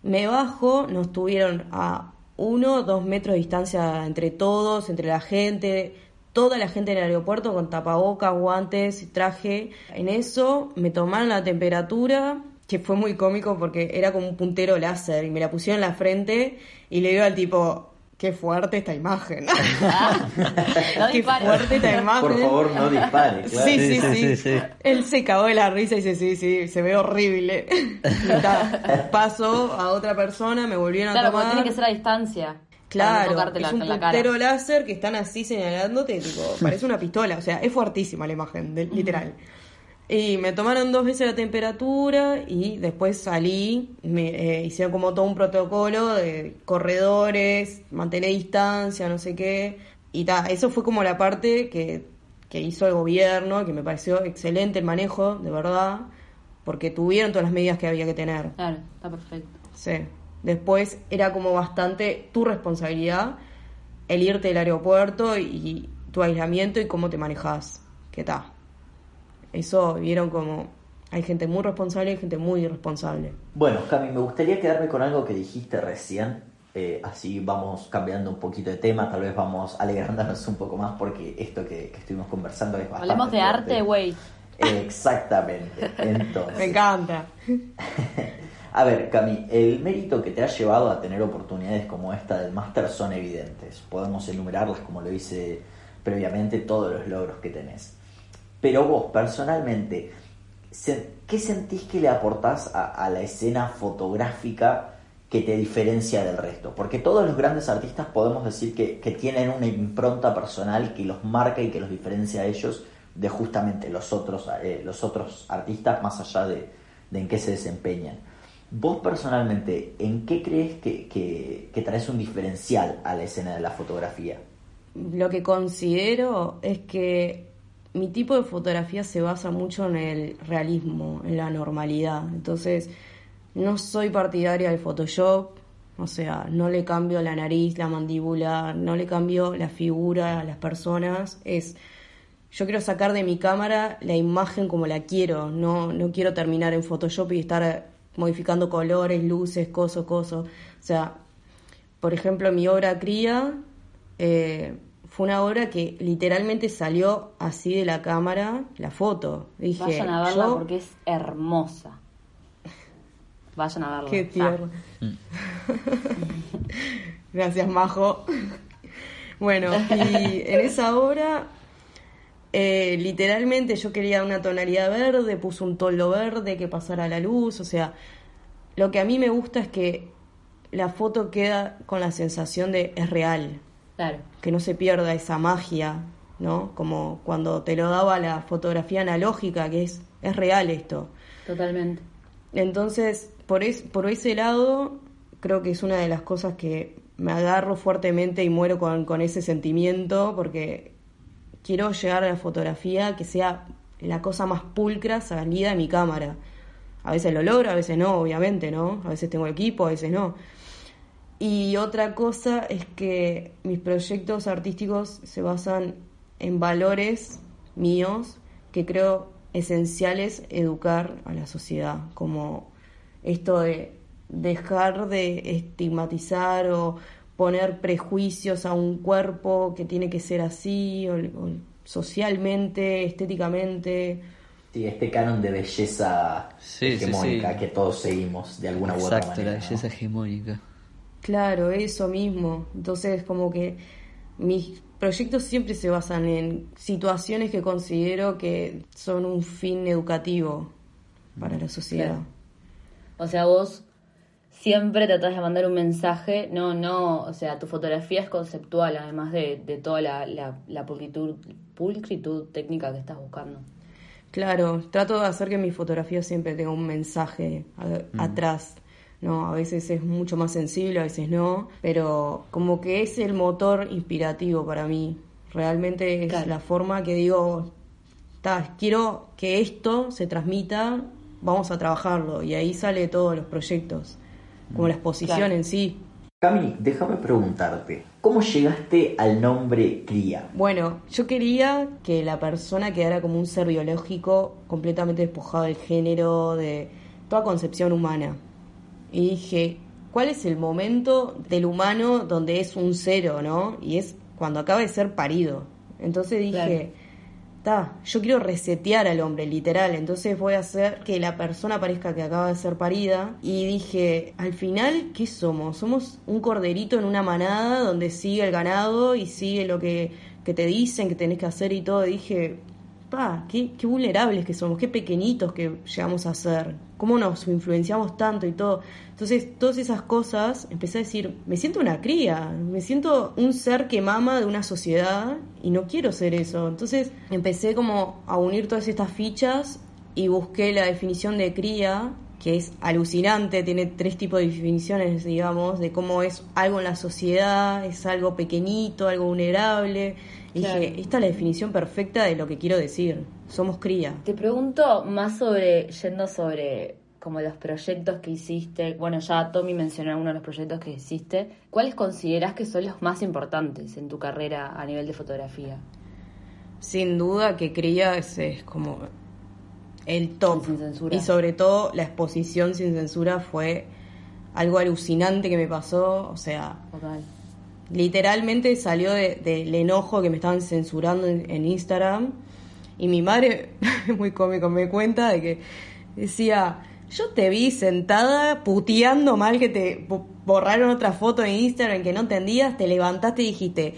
Me bajo, nos tuvieron a uno, dos metros de distancia entre todos, entre la gente, toda la gente en el aeropuerto con tapabocas, guantes traje. En eso me tomaron la temperatura, que fue muy cómico porque era como un puntero láser y me la pusieron en la frente y le digo al tipo, qué fuerte esta imagen. qué fuerte esta imagen. Por favor, no dispare. Sí, sí, sí, sí, Él se cagó de la risa y dice, sí, sí, se ve horrible. Paso a otra persona, me volvieron a tomar. tiene que ser a distancia. Claro, es un puntero láser que están así señalándote, tipo, parece una pistola, o sea, es fuertísima la imagen, literal. Y me tomaron dos veces la temperatura y después salí, me eh, hicieron como todo un protocolo de corredores, mantener distancia, no sé qué. Y ta, eso fue como la parte que, que hizo el gobierno, que me pareció excelente el manejo, de verdad, porque tuvieron todas las medidas que había que tener. Claro, está perfecto. Sí. Después era como bastante tu responsabilidad el irte del aeropuerto y, tu aislamiento y cómo te manejas. ¿Qué tal? Eso vieron como hay gente muy responsable y gente muy irresponsable. Bueno, Cami, me gustaría quedarme con algo que dijiste recién. Eh, así vamos cambiando un poquito de tema, tal vez vamos alegrándonos un poco más porque esto que, estuvimos conversando es bastante. Hablemos de arte, güey. Exactamente. Entonces. Me encanta. A ver, Cami, el mérito que te ha llevado a tener oportunidades como esta del máster son evidentes. Podemos enumerarlas como lo hice previamente, todos los logros que tenés. Pero vos, personalmente, ¿qué sentís que le aportás a, la escena fotográfica que te diferencia del resto? Porque todos los grandes artistas podemos decir que, tienen una impronta personal que los marca y que los diferencia a ellos de justamente los otros, eh, los otros artistas, más allá de en qué se desempeñan. Vos personalmente, ¿en qué crees que, que, traes un diferencial a la escena de la fotografía? Lo que considero es que mi tipo de fotografía se basa mucho en el realismo, en la normalidad. Entonces, No soy partidaria del Photoshop, o sea, no le cambio la nariz, la mandíbula, no le cambio la figura a las personas. Es, yo quiero sacar de mi cámara la imagen como la quiero, no, no quiero terminar en Photoshop y estar modificando colores, luces, coso, coso. O sea, por ejemplo, mi obra Cría eh, fue una obra que literalmente salió así de la cámara, la foto. Dije, Vayan a verla yo- porque es hermosa. Vayan a verla. Qué tierno. Gracias, Majo. Bueno, y en esa obra, eh, literalmente yo quería una tonalidad verde, puse un toldo verde que pasara la luz, o sea, lo que a mí me gusta es que la foto queda con la sensación de es real, Claro. que no se pierda esa magia, ¿no? Como cuando te lo daba la fotografía analógica, que es, es real esto. Totalmente. Entonces, por, es, por ese lado, creo que es una de las cosas que me agarro fuertemente y muero con, con ese sentimiento, porque quiero llegar a la fotografía que sea la cosa más pulcra salida de mi cámara. A veces lo logro, a veces no, obviamente, ¿no? A veces tengo equipo, a veces no. Y otra cosa es que mis proyectos artísticos se basan en valores míos que creo esenciales educar a la sociedad, como esto de dejar de estigmatizar o poner prejuicios a un cuerpo que tiene que ser así, o, o socialmente, estéticamente. Sí, este canon de belleza Sí, hegemónica sí. que todos seguimos de alguna u otra Exacto, manera. la ¿no? belleza hegemónica. Claro, eso mismo. Entonces, como que mis proyectos siempre se basan en situaciones que considero que son un fin educativo para la sociedad. Claro. O sea, vos siempre tratás de mandar un mensaje, no, no, o sea, tu fotografía es conceptual, además de, de toda la, la, la pulcritud, pulcritud técnica que estás buscando. Claro, trato de hacer que mi fotografía siempre tenga un mensaje a- atrás. No, a veces es mucho más sensible, a veces no, pero como que es el motor inspirativo para mí. Realmente es Claro. la forma que digo, "Ta, quiero que esto se transmita, vamos a trabajarlo y ahí sale todos los proyectos, como la exposición Claro. en sí. Cami, déjame preguntarte, ¿cómo llegaste al nombre Cría? Bueno, yo quería que la persona quedara como un ser biológico completamente despojado del género, de toda concepción humana. Y dije, ¿cuál es el momento del humano donde es un cero, no? Y es cuando acaba de ser parido. Entonces dije, ta, yo quiero resetear al hombre, literal. Entonces voy a hacer que la persona parezca que acaba de ser parida. Y dije, al final, ¿qué somos? Somos un corderito en una manada donde sigue el ganado y sigue lo que, que te dicen que tenés que hacer y todo. Y dije, pa, qué, qué vulnerables que somos, qué pequeñitos que llegamos a ser, cómo nos influenciamos tanto y todo. Entonces, todas esas cosas, empecé a decir, me siento una cría, me siento un ser que mama de una sociedad y no quiero ser eso. Entonces, empecé como a unir todas estas fichas y busqué la definición de cría, que es alucinante, tiene tres tipos de definiciones, digamos, de cómo es algo en la sociedad, es algo pequeñito, algo vulnerable. Y Claro. dije, esta es la definición perfecta de lo que quiero decir. Somos cría. Te pregunto más sobre, yendo sobre como los proyectos que hiciste, bueno, ya Tommy mencionó algunos de los proyectos que hiciste, ¿cuáles consideras que son los más importantes en tu carrera a nivel de fotografía? Sin duda que cría es, es como el top. Sin censura. Y sobre todo la exposición sin censura fue algo alucinante que me pasó. O sea, Total. literalmente salió de- del enojo que me estaban censurando en, en Instagram. Y mi madre, muy cómico, me cuenta de que decía, yo te vi sentada puteando mal que te bo- borraron otra foto en Instagram que no entendías, te levantaste y dijiste,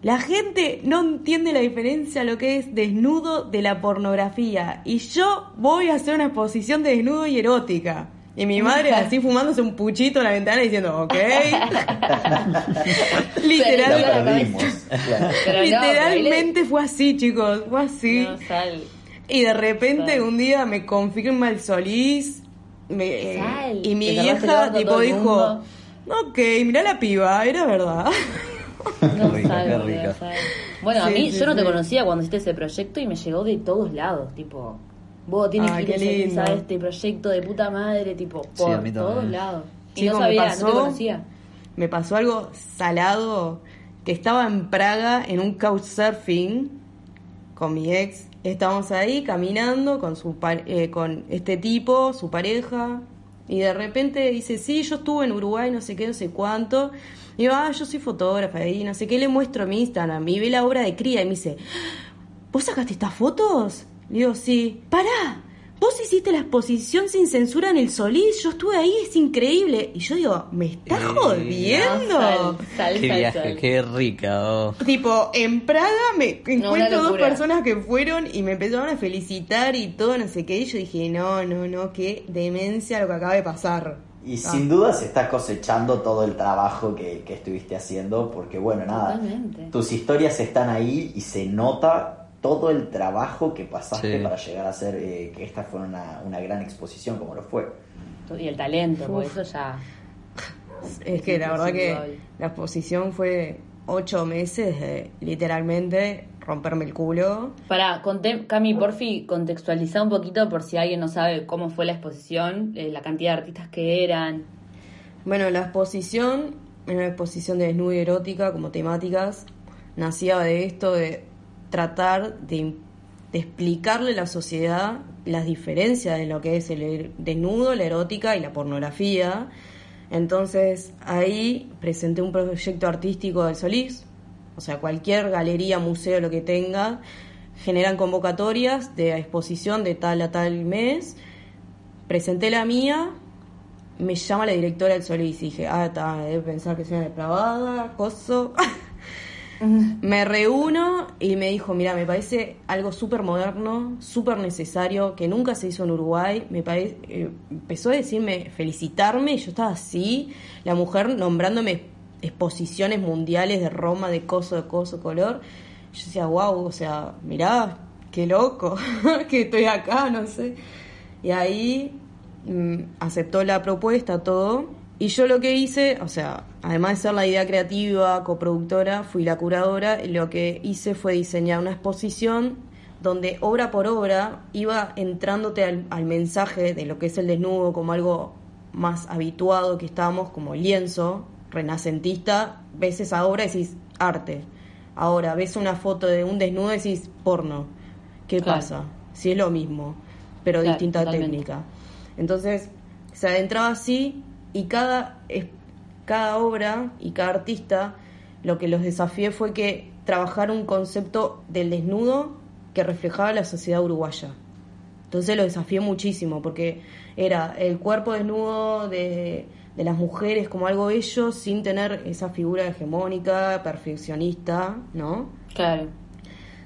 la gente no entiende la diferencia lo que es desnudo de la pornografía. Y yo voy a hacer una exposición de desnudo y erótica. Y mi madre así fumándose un puchito en la ventana diciendo, ok. La Literal, Claro. perdimos. Claro. Pero no, literalmente fue así, chicos. Fue así. No, sal. Y de repente Sal. un día me confirma el Solís. me- eh, Sal. y mi vieja tipo dijo, ok, mirá la piba, era verdad. No Qué rica, sal, rica. sal. Bueno, a mí sí, yo no te conocía cuando hiciste ese proyecto y me llegó de todos lados, tipo, vos tienes Ay, que ir a este proyecto de puta madre, tipo, Sí, por a también. todos lados. Y Chico, no sabía, no te conocía. Me pasó algo salado que estaba en Praga en un couchsurfing con mi ex. Estábamos ahí caminando con su eh, con este tipo, su pareja, y de repente dice, sí, yo estuve en Uruguay, no sé qué, no sé cuánto. Y yo, ah, yo soy fotógrafa ahí, no sé qué, le muestro mi Instagram y ve la obra de cría y me dice, ¿vos sacaste estas fotos? Le digo, sí. ¡Pará! Vos hiciste la exposición sin censura en el Solís, yo estuve ahí, es increíble. Y yo digo, ¿me estás Eh, jodiendo? Sal, sal, Qué sal, viaje, sal. qué rica. oh. Tipo, en Praga me encuentro dos personas que fueron y me empezaron a felicitar y todo, no sé qué. Y yo dije, no, no, no, qué demencia lo que acaba de pasar. Y Ah. sin duda se está cosechando todo el trabajo que, que estuviste haciendo, porque bueno, nada, Totalmente. tus historias están ahí y se nota todo el trabajo que pasaste Sí. para llegar a hacer eh, que esta fuera una, una gran exposición como lo fue. Y el talento, por eso ya. Es que la verdad que la exposición fue ocho meses de literalmente romperme el culo. Para, Cami, porfi, contextualizar un poquito por si alguien no sabe cómo fue la exposición, eh, la cantidad de artistas que eran. Bueno, la exposición era una exposición de desnudo y erótica como temáticas. Nacía de esto de tratar de, explicarle a la sociedad las diferencias de lo que es el er- desnudo, la erótica y la pornografía. Entonces ahí presenté un proyecto artístico del Solís, o sea, cualquier galería, museo, lo que tenga, generan convocatorias de exposición de tal a tal mes. Presenté la mía, me llama la directora del Solís y dije, ah, está, debe pensar que soy depravada, coso. me reúno y me dijo, mira, me parece algo súper moderno, súper necesario, que nunca se hizo en Uruguay. Me parece, eh, empezó a decirme, felicitarme, y yo estaba así, la mujer nombrándome exposiciones mundiales de Roma, de coso, de coso, color. Yo decía, wow, o sea, mirá, qué loco, que estoy acá, no sé. Y ahí mm, aceptó la propuesta, todo. Y yo lo que hice, o sea, además de ser la idea creativa, coproductora, fui la curadora, y lo que hice fue diseñar una exposición donde obra por obra iba entrándote al, al mensaje de lo que es el desnudo como algo más habituado que estábamos, como lienzo, renacentista, ves esa obra y decís arte. Ahora, ves una foto de un desnudo y decís porno. ¿Qué Claro. pasa? Si es lo mismo, pero Claro, distinta totalmente. técnica. Entonces, se adentraba así y cada, cada obra y cada artista, lo que los desafié fue que trabajar un concepto del desnudo que reflejaba la sociedad uruguaya. Entonces lo desafié muchísimo porque era el cuerpo desnudo de, de las mujeres como algo bello sin tener esa figura hegemónica, perfeccionista, ¿no? Claro.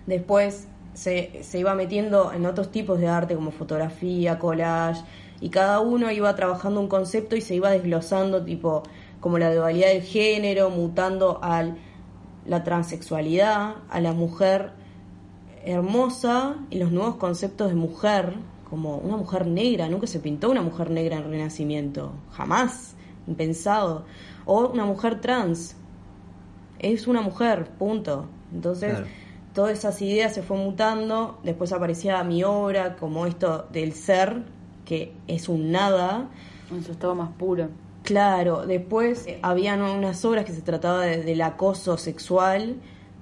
Después se, se iba metiendo en otros tipos de arte como fotografía, collage, y cada uno iba trabajando un concepto y se iba desglosando, tipo como la dualidad del género, mutando a la transexualidad, a la mujer hermosa y los nuevos conceptos de mujer, como una mujer negra, nunca se pintó una mujer negra en Renacimiento, jamás, impensado, o una mujer trans, es una mujer, punto. Entonces, Claro. todas esas ideas se fue mutando, después aparecía mi obra como esto del ser, que es un nada. En su estado más puro. Claro, después eh, habían unas obras que se trataba de- del acoso sexual,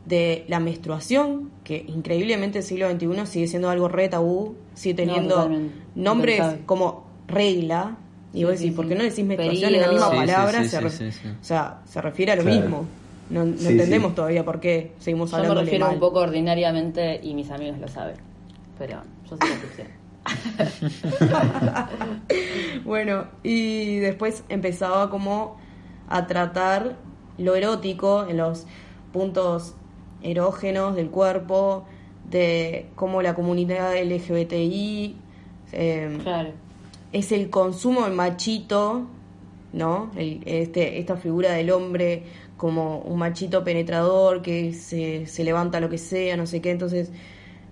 de la menstruación, que increíblemente el siglo XXI sigue siendo algo re tabú, sigue teniendo nombres Impensable. como regla. Y Sí, vos sí, decís, sí. ¿por qué no decís menstruación en la misma Sí, palabra? sí, se sí, re- sí, sí. O sea, se refiere a lo Claro. mismo. No, no Sí, entendemos sí. todavía por qué seguimos Yo me hablando refiero mal. un poco ordinariamente y mis amigos lo saben. Pero yo soy la excepción. Bueno, y después empezaba como a tratar lo erótico en los puntos erógenos del cuerpo, de cómo la comunidad LGBTI eh, Claro. es el consumo del machito, ¿no? El- este, esta figura del hombre como un machito penetrador que se, se levanta lo que sea, no sé qué, entonces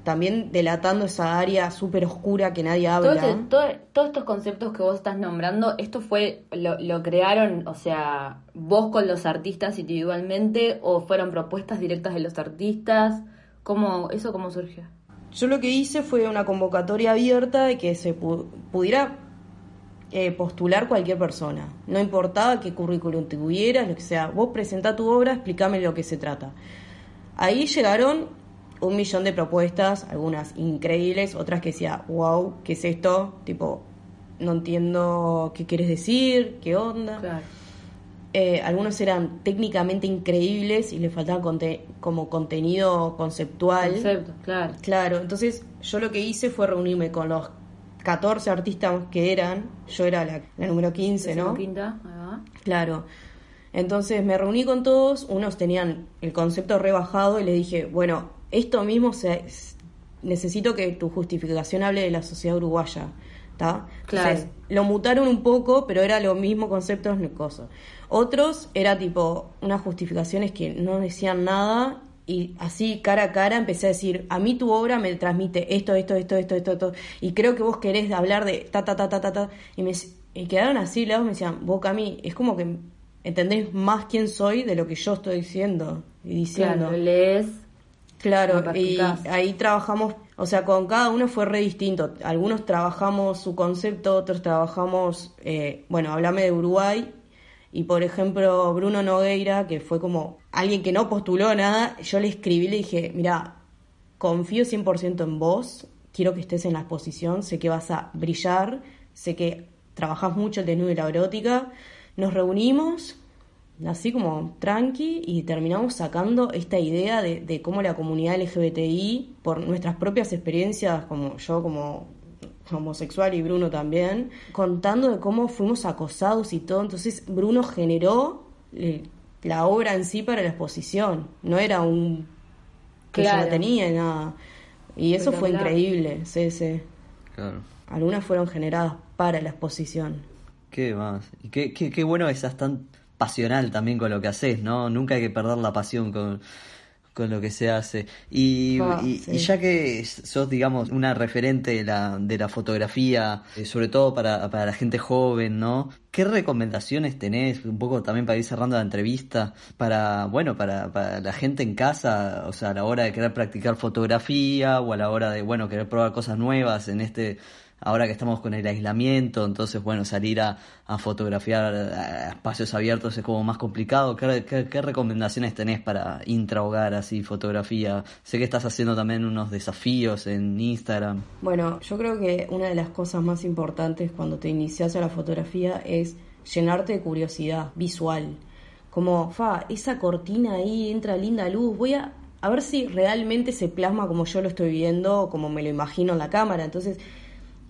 también delatando esa área súper oscura que nadie Todo habla. ese- todo- todos estos conceptos que vos estás nombrando, ¿esto fue, lo, lo crearon, o sea, vos con los artistas individualmente o fueron propuestas directas de los artistas? ¿Cómo, ¿Eso cómo surgió? yo lo que hice fue una convocatoria abierta de que se pudiera eh, postular cualquier persona. No importaba qué currículum tuvieras, lo que sea. Vos presentá tu obra, explícame lo que se trata. Ahí llegaron un millón de propuestas, algunas increíbles, otras que decía, wow, ¿qué es esto? Tipo, no entiendo qué quieres decir, qué onda. Eh, algunos eran técnicamente increíbles y le faltaba como contenido conceptual. Concepto, claro. Claro, entonces yo lo que hice fue reunirme con los 14 artistas que eran, yo era la, número 15, ¿no? Quinta, Claro. Entonces me reuní con todos, unos tenían el concepto rebajado y les dije, bueno, esto mismo se, necesito que tu justificación hable de la sociedad uruguaya. ¿está? Claro. lo mutaron un poco, pero era lo mismo concepto, no cosa. Otros era tipo unas justificaciones que no decían nada y así cara a cara empecé a decir, a mí tu obra me transmite esto, esto, esto, esto, esto, esto, y creo que vos querés hablar de ta, ta, ta, ta, ta, ta, y me quedaron así, lados me decían, vos a mí, es como que entendés más quién soy de lo que yo estoy diciendo y diciendo. Claro, lees. Claro, y ahí trabajamos, o sea, con cada uno fue re distinto. Algunos trabajamos su concepto, otros trabajamos, eh, bueno, hablame de Uruguay, y por ejemplo, Bruno Nogueira, que fue como alguien que no postuló nada, yo le escribí y le dije, mira, confío 100% en vos, quiero que estés en la exposición, sé que vas a brillar, sé que trabajas mucho el desnudo y la erótica. Nos reunimos, así como tranqui, y terminamos sacando esta idea de, de cómo la comunidad LGBTI, por nuestras propias experiencias, como yo como homosexual y Bruno también, contando de cómo fuimos acosados y todo. Entonces Bruno generó eh, la obra en sí para la exposición, no era un que ya la tenía nada. Y eso fue increíble, sí, sí. Claro. Algunas fueron generadas para la exposición. Qué más. Y qué, qué, qué bueno que seas tan pasional también con lo que haces, ¿no? Nunca hay que perder la pasión con, con lo que se hace. Y, ah, ya que sos, digamos, una referente de la, de la fotografía, eh, sobre todo para, para la gente joven, ¿no? ¿Qué recomendaciones tenés, un poco también para ir cerrando la entrevista, para, bueno, para, para la gente en casa, o sea, a la hora de querer practicar fotografía o a la hora de, bueno, querer probar cosas nuevas en este ahora que estamos con el aislamiento, entonces, bueno, salir a, fotografiar espacios abiertos es como más complicado. ¿Qué, recomendaciones tenés para intrahogar así fotografía? Sé que estás haciendo también unos desafíos en Instagram. Bueno, yo creo que una de las cosas más importantes cuando te inicias a la fotografía es llenarte de curiosidad visual. Como, fa, esa cortina ahí entra linda luz, voy a, a ver si realmente se plasma como yo lo estoy viendo, como me lo imagino en la cámara. Entonces,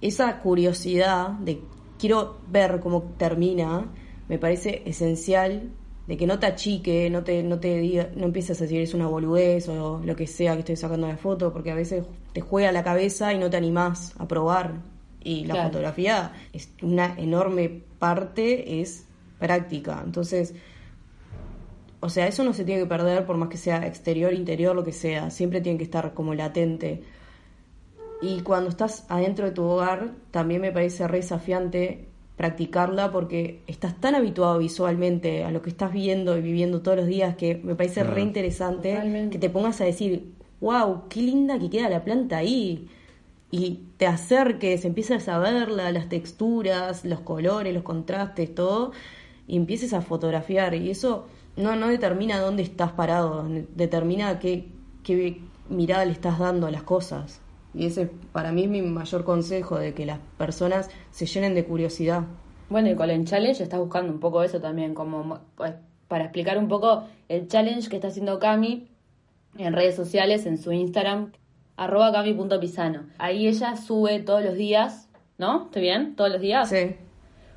esa curiosidad de quiero ver cómo termina, me parece esencial de que no te achique, no te, no te diga, no empieces a decir es una boludez o lo que sea que estoy sacando de foto, porque a veces te juega la cabeza y no te animás a probar. Y la fotografía es una enorme parte, es práctica. Entonces, o sea, eso no se tiene que perder por más que sea exterior, interior, lo que sea. Siempre tiene que estar como latente. Y cuando estás adentro de tu hogar, también me parece re desafiante practicarla porque estás tan habituado visualmente a lo que estás viendo y viviendo todos los días que me parece re interesante que te pongas a decir, wow, qué linda que queda la planta ahí. Y te acerques, empiezas a ver las texturas, los colores, los contrastes, todo, y empieces a fotografiar. Y eso no, no determina dónde estás parado, determina qué, qué mirada le estás dando a las cosas. Y ese para mí es mi mayor consejo, de que las personas se llenen de curiosidad. Bueno, y con el challenge estás buscando un poco eso también, como pues, para explicar un poco el challenge que está haciendo Cami en redes sociales, en su Instagram, arroba cami.pisano. Ahí ella sube todos los días, ¿no? ¿Estoy bien? ¿Todos los días? Sí.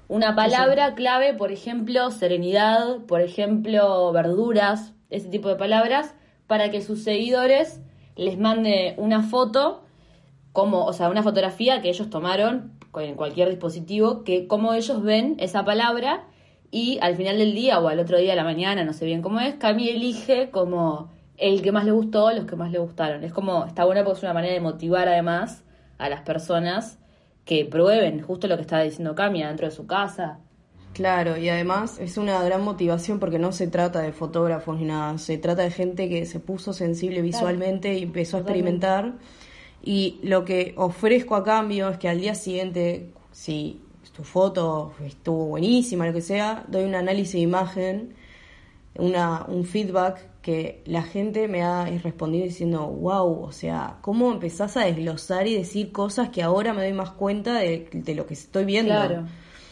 Una palabra clave, por ejemplo, serenidad, por ejemplo, verduras, ese tipo de palabras, para que sus seguidores les mande una foto como, o sea, una fotografía que ellos tomaron en cualquier dispositivo, que como ellos ven esa palabra y al final del día o al otro día de la mañana, no sé bien cómo es, Cami elige como el que más le gustó, los que más le gustaron. Es como, está buena porque es una manera de motivar además a las personas que prueben justo lo que está diciendo Cami dentro de su casa. Claro, y además es una gran motivación porque no se trata de fotógrafos ni nada, se trata de gente que se puso sensible visualmente y empezó a experimentar Y lo que ofrezco a cambio es que al día siguiente, si tu foto estuvo buenísima, lo que sea, doy un análisis de imagen, una, un feedback que la gente me ha respondido diciendo, wow, o sea, ¿cómo empezás a desglosar y decir cosas que ahora me doy más cuenta de, de lo que estoy viendo? Claro,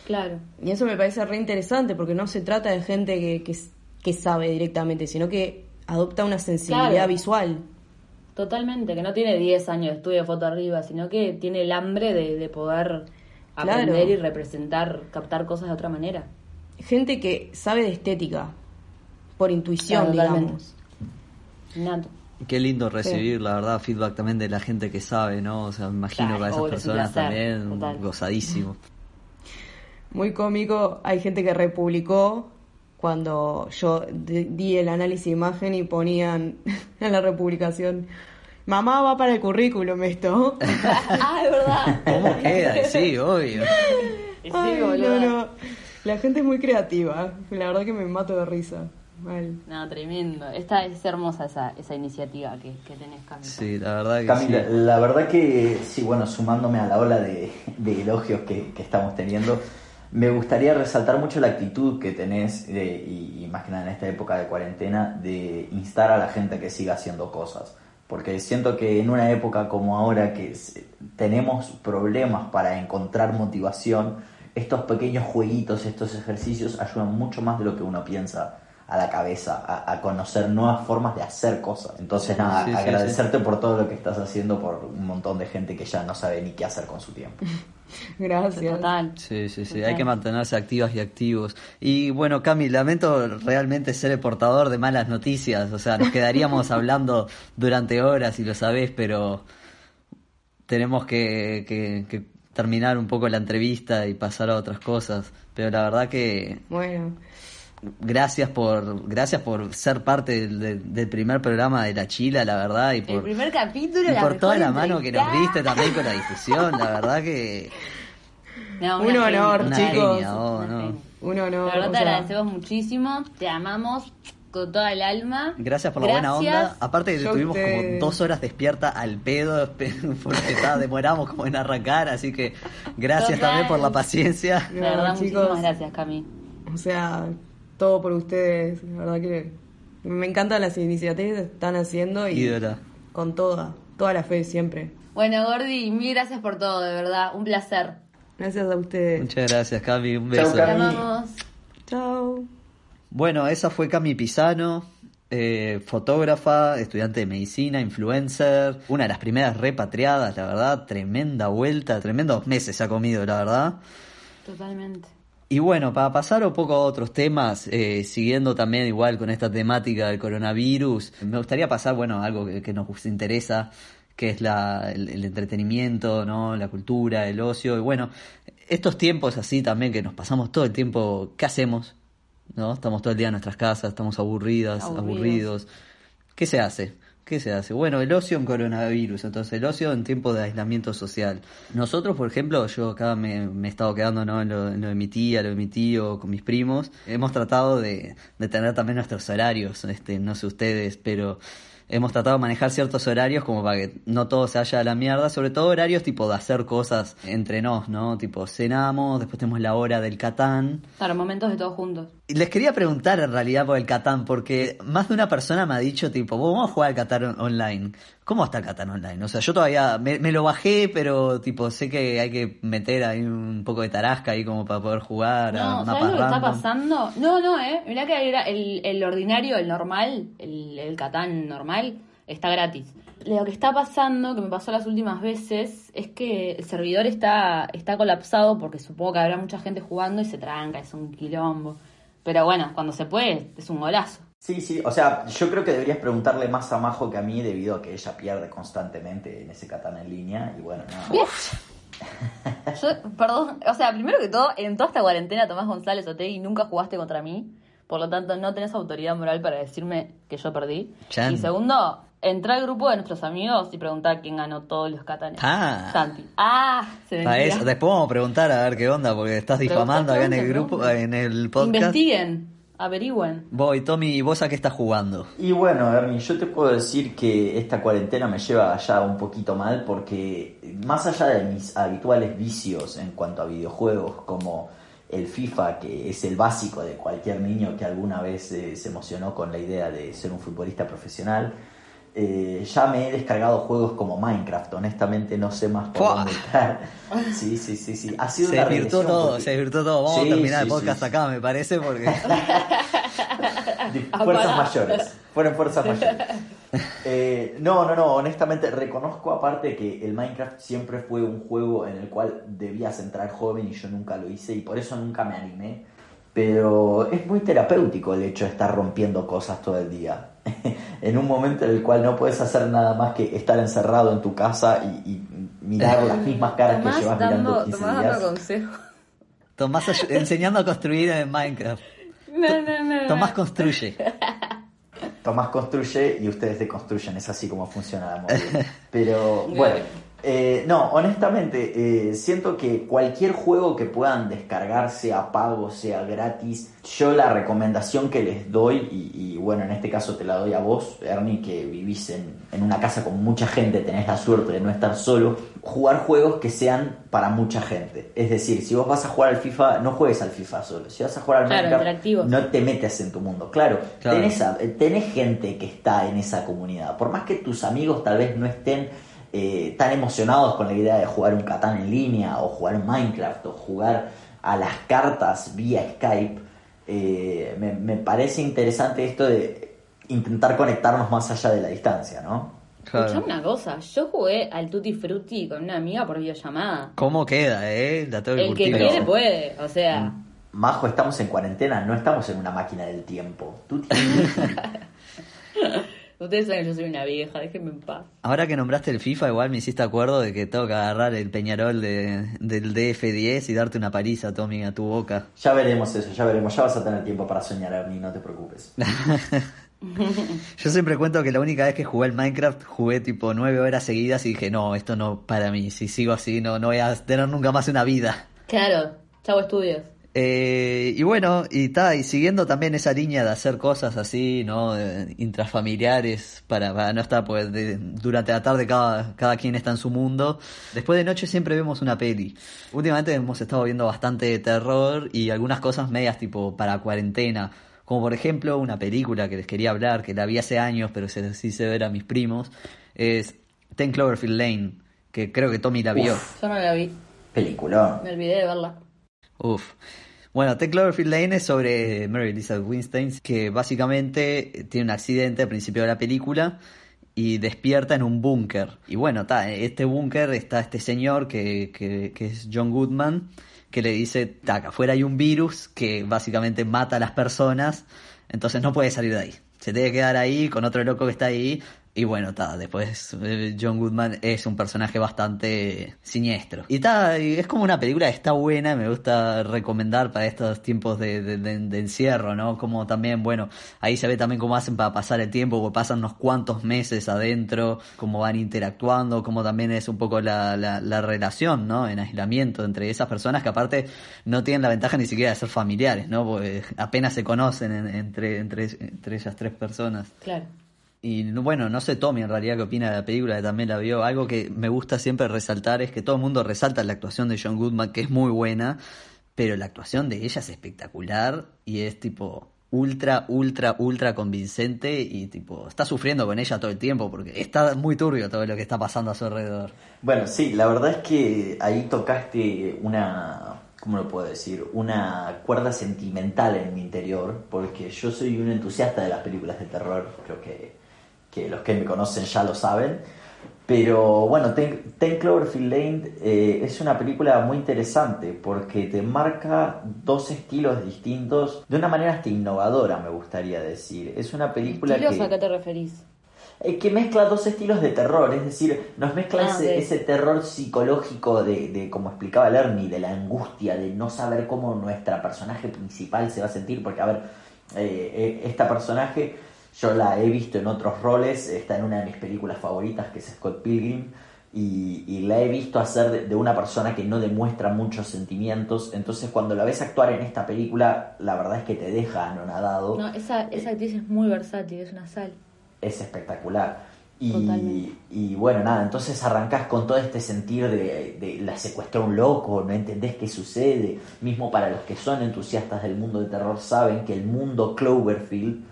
claro. Y eso me parece re interesante porque no se trata de gente que, que, que sabe directamente, sino que adopta una sensibilidad Claro. visual. Totalmente, que no tiene 10 años de estudio de foto arriba, sino que tiene el hambre de, de poder Claro. aprender y representar, captar cosas de otra manera. Gente que sabe de estética, por intuición, Claro, digamos. Nato. Qué lindo recibir, la verdad, feedback también de la gente que sabe, ¿no? O sea, me imagino Claro, que a esas personas también, total. gozadísimo. Muy cómico, hay gente que republicó cuando yo di di el análisis de imagen y ponían en la republicación, mamá va para el currículum esto. ah, es verdad. ¿Cómo queda? Sí, obvio. Sí, Ay, no, no. La gente es muy creativa, la verdad que me mato de risa. Mal. No, tremendo. Esta es hermosa esa, esa iniciativa que, que tenés, Cami. Sí, la verdad que Camila, sí. la verdad que sí, bueno, sumándome a la ola de, de elogios que, que estamos teniendo, me gustaría resaltar mucho la actitud que tenés, de- y, y más que nada en esta época de cuarentena, de instar a la gente a que siga haciendo cosas. Porque siento que en una época como ahora que tenemos problemas para encontrar motivación, estos pequeños jueguitos, estos ejercicios ayudan mucho más de lo que uno piensa a la cabeza, a, a conocer nuevas formas de hacer cosas. Entonces, nada, Sí, sí, agradecerte por todo lo que estás haciendo por un montón de gente que ya no sabe ni qué hacer con su tiempo. Gracias. Total. Sí, sí, sí, Total. hay que mantenerse activas y activos. Y bueno, Cami, lamento realmente ser el portador de malas noticias, o sea, nos quedaríamos hablando durante horas y lo sabés, pero tenemos que, que- que terminar un poco la entrevista y pasar a otras cosas. Pero la verdad que Bueno, gracias por gracias por ser parte del, del- del primer programa de La Chila, la verdad, y El por, primer capítulo, y la por toda la mano que nos diste también con la difusión, la verdad que... No, Un honor, Una chicos. genia, oh, no. un honor. La verdad te sea, agradecemos muchísimo, te amamos con toda el alma. Gracias por la buena onda. Aparte que Yo estuvimos como dos horas despierta al pedo, porque estaba, demoramos como en arrancar, así que gracias Total. también por la paciencia. La verdad, No, chicos. muchísimas gracias, Cami. O sea, todo por ustedes. La verdad que me encantan las iniciativas que están haciendo y Ídola. con toda, toda la fe siempre. Bueno, Gordi, mil gracias por todo, de verdad. Un placer. Gracias a ustedes. Muchas gracias, Cami. Un Chau, beso. Te Cami. Chao. Bueno, esa fue Cami Pisano, eh, fotógrafa, estudiante de medicina, influencer, una de las primeras repatriadas, la verdad, tremenda vuelta, tremendos meses se ha comido, la verdad. Totalmente. Y bueno, para pasar un poco a otros temas, eh, siguiendo también igual con esta temática del coronavirus, me gustaría pasar, bueno, a algo que, que nos interesa, que es la, el, el entretenimiento, ¿no? La cultura, el ocio. Y bueno, estos tiempos así también que nos pasamos todo el tiempo, ¿qué hacemos? ¿No? Estamos todo el día en nuestras casas, estamos aburridas, Aburridos. aburridos. ¿Qué se hace? ¿Qué se hace? Bueno, el ocio en coronavirus, entonces el ocio en tiempo de aislamiento social. Nosotros, por ejemplo, yo acá me, he estado quedando ¿no? en, lo, en lo de mi tía, lo de mi tío, con mis primos. Hemos tratado de, de tener también nuestros horarios, este, no sé ustedes, pero hemos tratado de manejar ciertos horarios como para que no todo se haya a la mierda, sobre todo horarios tipo de hacer cosas entre nos, ¿no? Tipo cenamos, después tenemos la hora del Catán. Claro, momentos de todos juntos. Y Les quería preguntar en realidad por el Catán, porque más de una persona me ha dicho, tipo, "Vos, vamos a jugar al Catán on- online. ¿Cómo está el Catán online? O sea, yo todavía me, me lo bajé, pero tipo, sé que hay que meter ahí un poco de tarasca ahí como para poder jugar a No, ¿sabes mapas lo que está pasando? No, no, eh. Mirá que era el, el ordinario, el normal, el, el Catán normal, está gratis. Lo que está pasando, que me pasó las últimas veces, es que el servidor está, está colapsado porque supongo que habrá mucha gente jugando y se tranca, es un quilombo. Pero bueno, cuando se puede, es un golazo. Sí, sí, o sea, yo creo que deberías preguntarle más a Majo que a mí debido a que ella pierde constantemente en ese Catán en línea y bueno. Yo, perdón, o sea, primero que todo, en toda esta cuarentena Tomás González Otegui nunca jugaste contra mí, por lo tanto no tenés autoridad moral para decirme que yo perdí. Chan. Y segundo, entra al grupo de nuestros amigos y preguntar quién ganó todos los catanes. Ah. Santi. Ah, se mentira. eso. Después vamos a preguntar a ver qué onda, porque estás difamando acá en el grupo, pregunta. en el podcast. Investiguen. averigüen. Voy, Tommy, ¿y vos a qué estás jugando? Y bueno, Ernie, yo te puedo decir que esta cuarentena me lleva ya un poquito mal porque más allá de mis habituales vicios en cuanto a videojuegos como el FIFA, que es el básico de cualquier niño que alguna vez eh, se emocionó con la idea de ser un futbolista profesional, eh, ya me he descargado juegos como Minecraft, honestamente no sé más por dónde estar. Sí, sí, sí, sí. Ha sido Se una desvirtuó todo, porque- se desvirtuó todo. Vamos Sí, a terminar sí, el podcast sí. acá, me parece, porque... fuerzas mayores. Fueron fuerzas mayores. Eh, no, no, no, honestamente reconozco aparte que el Minecraft siempre fue un juego en el cual debías entrar joven y yo nunca lo hice y por eso nunca me animé. Pero es muy terapéutico el hecho de estar rompiendo cosas todo el día. en un momento en el cual no puedes hacer nada más que estar encerrado en tu casa y, y mirar las mismas caras que llevas dando, mirando 15 Tomás días. dando consejos. Tomás enseñando a construir en Minecraft. No, no, no. Tomás no. construye. Tomás construye y ustedes deconstruyen, es así como funciona la movida. Pero bueno, eh, no, honestamente, eh, siento que cualquier juego que puedan descargar, sea pago, sea gratis, yo la recomendación que les doy, y, y bueno, en este caso te la doy a vos, Ernie, que vivís en, en una casa con mucha gente, tenés la suerte de no estar solo, jugar juegos que sean para mucha gente. Es decir, si vos vas a jugar al FIFA, no juegues al FIFA solo, si vas a jugar al Claro, Minecraft, no te metes en tu mundo. Claro, Claro. Tenés, a- tenés gente que está en esa comunidad. Por más que tus amigos tal vez no estén eh, tan emocionados con la idea de jugar un Catán en línea, o jugar Minecraft, o jugar a las cartas vía Skype, eh, me, me parece interesante esto de intentar conectarnos más allá de la distancia, ¿no? Escuchame una cosa, yo jugué al Tutti Frutti con una amiga por videollamada. ¿Cómo queda, eh? La tengo que El que quiere puede, o sea, Majo, estamos en cuarentena, no estamos en una máquina del tiempo. Tienes... ustedes saben que yo soy una vieja, déjenme en paz. Ahora que nombraste el FIFA, igual me hiciste acuerdo de que tengo que agarrar el Peñarol de, del DF10 y darte una paliza, Tommy, a tu boca. ya veremos eso, ya veremos. Ya vas a tener tiempo para soñar, Ernie, no te preocupes. Yo siempre cuento que la única vez que jugué el Minecraft jugué tipo nueve horas seguidas y dije, no, esto no para mí, si sigo así no, no voy a tener nunca más una vida. Claro, chavo estudios. Eh, y bueno, y ta, y siguiendo también esa línea de hacer cosas así, ¿no? Eh, intrafamiliares para, para no estar, pues de- durante la tarde cada, cada quien está en su mundo. Después de noche siempre vemos una peli. Últimamente hemos estado viendo bastante terror y algunas cosas medias tipo para cuarentena. Como por ejemplo una película que les quería hablar, que la vi hace años, pero se las hice ver a mis primos, es Ten Cloverfield Lane, que creo que Tommy la vio. Yo no la vi, Peliculón. me olvidé de verla. Uf. Bueno, The Cloverfield Lane es sobre Mary Elizabeth Winstein, que básicamente tiene un accidente al principio de la película y despierta en un búnker. Y bueno, está, en este búnker está este señor que, que, que es John Goodman, que le dice, "Ta, acá afuera hay un virus que básicamente mata a las personas, entonces no puede salir de ahí. Se tiene que quedar ahí con otro loco que está ahí. Y bueno, ta, después eh, John Goodman es un personaje bastante siniestro. Y ta, es como una película que está buena, me gusta recomendar para estos tiempos de, de- encierro, ¿no? Como también, bueno, ahí se ve también cómo hacen para pasar el tiempo, porque pasan unos cuantos meses adentro, cómo van interactuando, cómo también es un poco la, la, la relación, ¿no? En aislamiento entre esas personas que aparte no tienen la ventaja ni siquiera de ser familiares, ¿no? Porque apenas se conocen en- entre, entre, entre esas tres personas. Claro. Y no- bueno, no sé Tommy en realidad qué opina de la película, que también la vio. Algo que me gusta siempre resaltar es que todo el mundo resalta la actuación de John Goodman, que es muy buena, pero la actuación de ella es espectacular y es tipo ultra, ultra, ultra convincente y tipo está sufriendo con ella todo el tiempo porque está muy turbio todo lo que está pasando a su alrededor. Bueno, sí, la verdad es que ahí tocaste una, ¿cómo lo puedo decir? Una cuerda sentimental en mi interior, porque yo soy un entusiasta de las películas de terror, creo que, que los que me conocen ya lo saben. Pero bueno, Ten, Ten Cloverfield Lane eh, es una película muy interesante porque te marca dos estilos distintos de una manera hasta innovadora, me gustaría decir. Es una película ¿Estilos que... a qué te referís? Eh, que mezcla dos estilos de terror, es decir, nos mezcla Ah, ese, terror psicológico de, de, como explicaba Lerny, de la angustia, de no saber cómo nuestra personaje principal se va a sentir, porque a ver, eh, eh, esta personaje yo la he visto en otros roles, está en una de mis películas favoritas que es Scott Pilgrim, y, y la he visto hacer de, de una persona que no demuestra muchos sentimientos. Entonces, cuando la ves actuar en esta película, la verdad es que te deja anonadado. No, esa, esa actriz es muy versátil, es una sal. es espectacular. Y, y bueno, nada, entonces arrancás con todo este sentir de, de la secuestró un loco, no entendés qué sucede. Mismo para los que son entusiastas del mundo de terror saben que el mundo Cloverfield